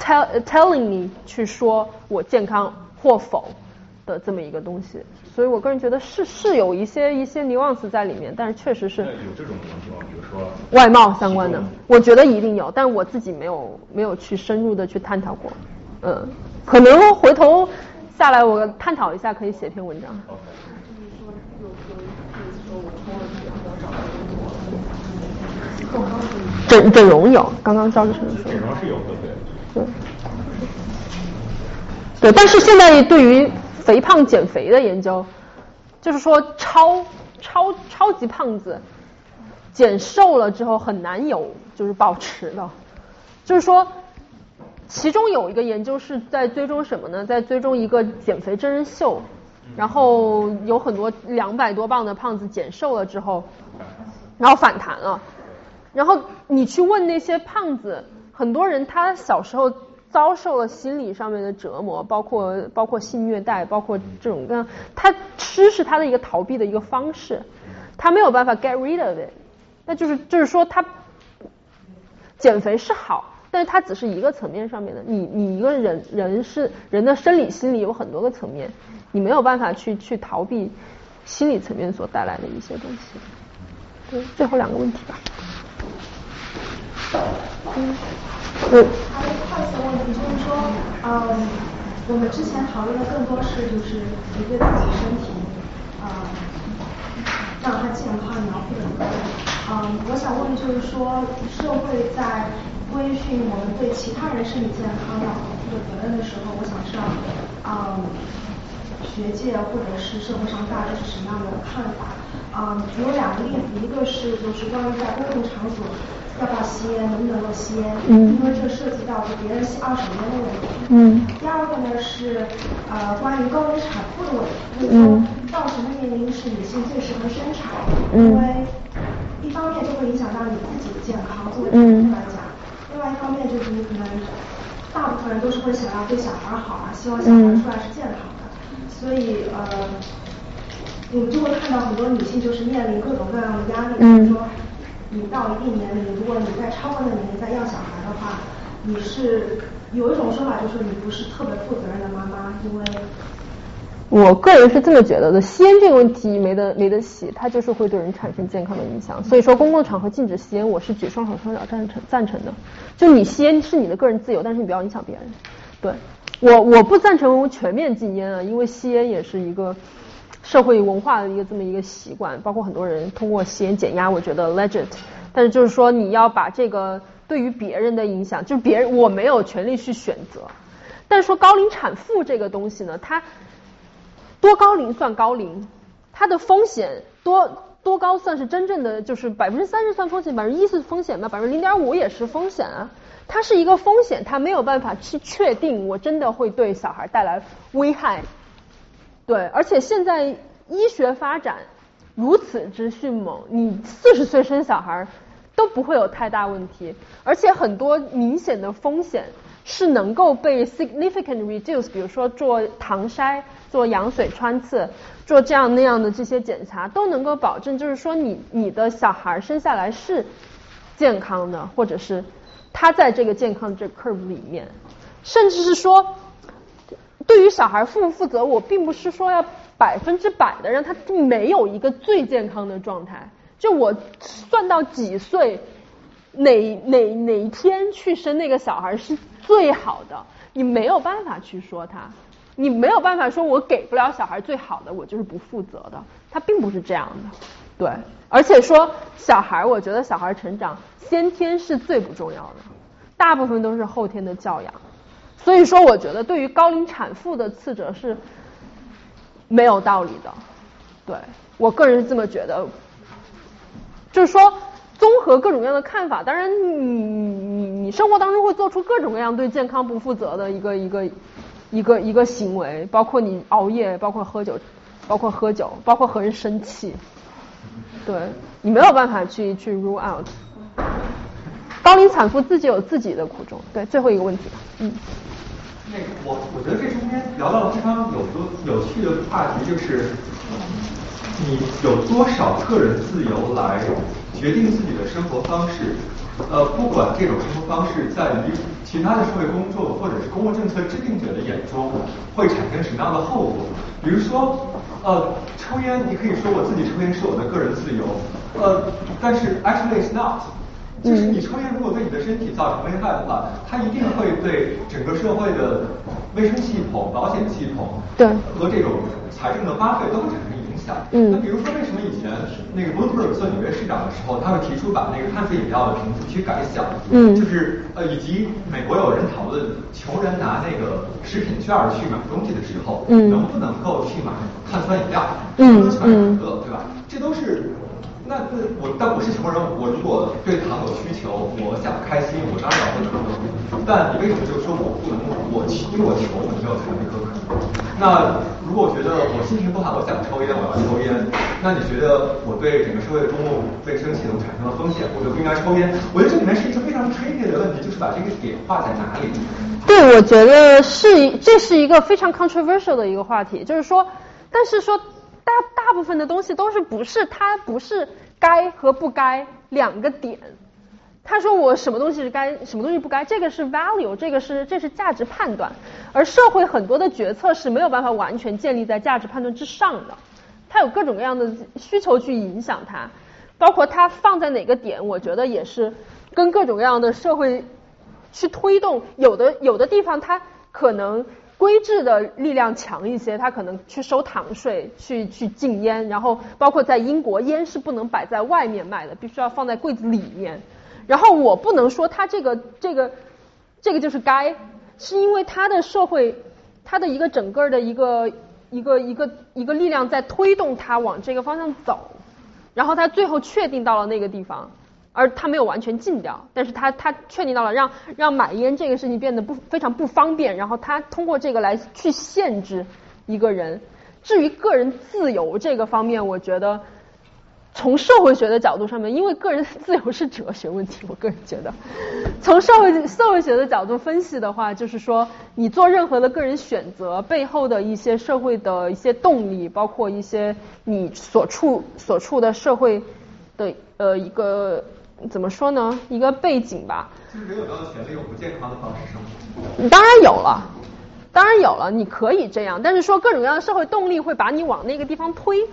tell telling 你去说我健康或否的这么一个东西。所以我个人觉得是是有一些一些 nuance 在里面，但是确实是有这种东西。比如说外貌相关的，我觉得一定有，但我自己没有没有去深入的去探讨过。嗯，可能回头下来我探讨一下，可以写篇文章。整整容有，刚刚张志成说。对。对，但是现在对于肥胖减肥的研究，就是说超超超级胖子减瘦了之后很难有就是保持的，就是说，其中有一个研究是在追踪什么呢？在追踪一个减肥真人秀，然后有很多两百多磅的胖子减瘦了之后，然后反弹了，然后你去问那些胖子，很多人他小时候。遭受了心理上面的折磨，包括包括性虐待，包括这种各样，他吃是他的一个逃避的一个方式，他没有办法 get rid of it，那就是就是说他减肥是好，但是它只是一个层面上面的，你你一个人人是人的生理心理有很多个层面，你没有办法去去逃避心理层面所带来的一些东西。对，最后两个问题吧。嗯。还有快速问题，就是说，嗯，我们之前讨论的更多是就是你对自己身体，呃，让它健康描绘的多。嗯，我想问就是说，社会在规训我们对其他人身体健康要负的责任的时候，我想知道，嗯，学界或者是社会上大众是什么样的看法？嗯，有两个例子，一个是就是关于在公共场所。要不要吸烟？能不能够吸烟？嗯。因为这涉及到就别人吸二手烟的问题。嗯。第二个呢是呃关于高龄产妇的问题，就是说到什么年龄是女性最适合生产？嗯。因为一方面就会影响到你自己的健康，作为产妇来讲；另外一方面就是你可能大部分人都是会想要对小孩好啊，希望小孩出来是健康的，所以呃，我们就会看到很多女性就是面临各种各样的压力，比如说。你到一定年龄，如果你在超过那个年龄再要小孩的话，你是有一种说法，就是你不是特别负责任的妈妈，因为我个人是这么觉得的，吸烟这个问题没得没得洗，它就是会对人产生健康的影响。所以说，公共场合禁止吸烟，我是举双手双脚赞成赞成的。就你吸烟是你的个人自由，但是你不要影响别人。对我我不赞成全面禁烟啊，因为吸烟也是一个。社会文化的一个这么一个习惯，包括很多人通过吸烟减压，我觉得 legit。但是就是说，你要把这个对于别人的影响，就是别人我没有权利去选择。但是说高龄产妇这个东西呢，它多高龄算高龄？它的风险多多高算是真正的就是百分之三十算风险，百分之一是风险吗？百分之零点五也是风险啊。它是一个风险，它没有办法去确定我真的会对小孩带来危害。对，而且现在医学发展如此之迅猛，你四十岁生小孩都不会有太大问题，而且很多明显的风险是能够被 significant reduce，比如说做糖筛、做羊水穿刺、做这样那样的这些检查，都能够保证，就是说你你的小孩生下来是健康的，或者是他在这个健康这 curve 里面，甚至是说。对于小孩负不负责，我并不是说要百分之百的让他没有一个最健康的状态。就我算到几岁，哪哪哪天去生那个小孩是最好的，你没有办法去说他，你没有办法说我给不了小孩最好的，我就是不负责的。他并不是这样的，对。而且说小孩，我觉得小孩成长先天是最不重要的，大部分都是后天的教养。所以说，我觉得对于高龄产妇的斥责是没有道理的。对我个人是这么觉得，就是说，综合各种各样的看法，当然你你你生活当中会做出各种各样对健康不负责的一个一个一个一个行为，包括你熬夜，包括喝酒，包括喝酒，包括和人生气。对你没有办法去去 rule out。高龄产妇自己有自己的苦衷。对，最后一个问题吧，嗯。那个我我觉得这中间聊到非常有多有趣的话题，就是你有多少个人自由来决定自己的生活方式？呃，不管这种生活方式在于其他的社会工作或者是公共政策制定者的眼中会产生什么样的后果？比如说，呃，抽烟，你可以说我自己抽烟是我的个人自由，呃，但是 actually it's not。就是你抽烟如果对你的身体造成危害的话，它一定会对整个社会的卫生系统、保险系统对和这种财政的花费都会产生影响。嗯。那比如说，为什么以前那个 Bloomberg 做纽约市长的时候，他会提出把那个碳水饮料的瓶子去改小，嗯，就是呃，以及美国有人讨论穷人拿那个食品券去买东西的时候，嗯，能不能够去买碳酸饮料，嗯，去买可乐，对吧？这都是。那那我但我是穷人，我如果对糖有需求，我想开心，我当然要喝可乐。但你为什么就说我不能？我因为我穷，我没有钱喝可乐。那如果我觉得我心情不好，我想抽烟，我要抽烟。那你觉得我对整个社会的公共卫生系统产生了风险，我就不应该抽烟？我觉得这里面是一个非常 tricky 的问题，就是把这个点画在哪里？对，我觉得是这是一个非常 controversial 的一个话题，就是说，但是说。大大部分的东西都是不是它不是该和不该两个点。他说我什么东西是该，什么东西不该，这个是 value，这个是这是价值判断。而社会很多的决策是没有办法完全建立在价值判断之上的，它有各种各样的需求去影响它，包括它放在哪个点，我觉得也是跟各种各样的社会去推动。有的有的地方它可能。规制的力量强一些，他可能去收糖税，去去禁烟，然后包括在英国，烟是不能摆在外面卖的，必须要放在柜子里面。然后我不能说他这个这个这个就是该，是因为他的社会，他的一个整个的一个一个一个一个力量在推动他往这个方向走，然后他最后确定到了那个地方。而他没有完全禁掉，但是他他确定到了让让买烟这个事情变得不非常不方便，然后他通过这个来去限制一个人。至于个人自由这个方面，我觉得从社会学的角度上面，因为个人自由是哲学问题，我个人觉得 从社会社会学的角度分析的话，就是说你做任何的个人选择背后的一些社会的一些动力，包括一些你所处所处的社会的呃一个。怎么说呢？一个背景吧。就是人有没有权利用不健康的方式生活？你当然有了，当然有了，你可以这样。但是说各种各样的社会动力会把你往那个地方推，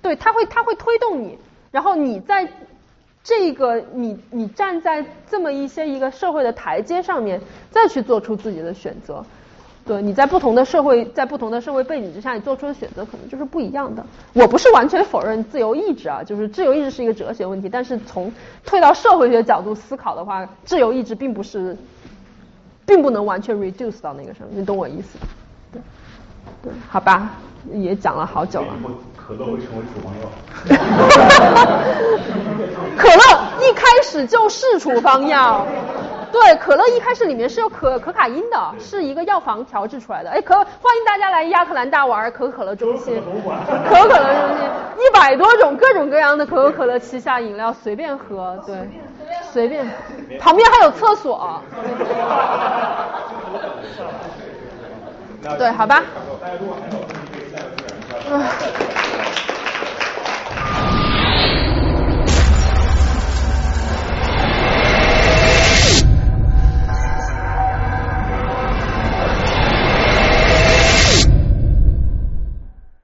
对，他会他会推动你，然后你在这个你你站在这么一些一个社会的台阶上面，再去做出自己的选择。对，你在不同的社会，在不同的社会背景之下，你做出的选择可能就是不一样的。我不是完全否认自由意志啊，就是自由意志是一个哲学问题，但是从退到社会学角度思考的话，自由意志并不是，并不能完全 reduce 到那个上面，你懂我意思？对，对，好吧，也讲了好久了。可乐会成为处方药。可乐一开始就是处方药。对，可乐一开始里面是有可可卡因的，是一个药房调制出来的。哎，可欢迎大家来亚特兰大玩可口可乐中心，可口可乐中心一百多种各种各样的可口可乐旗下饮料随便喝，对，随便，旁边还有厕所。对，好吧。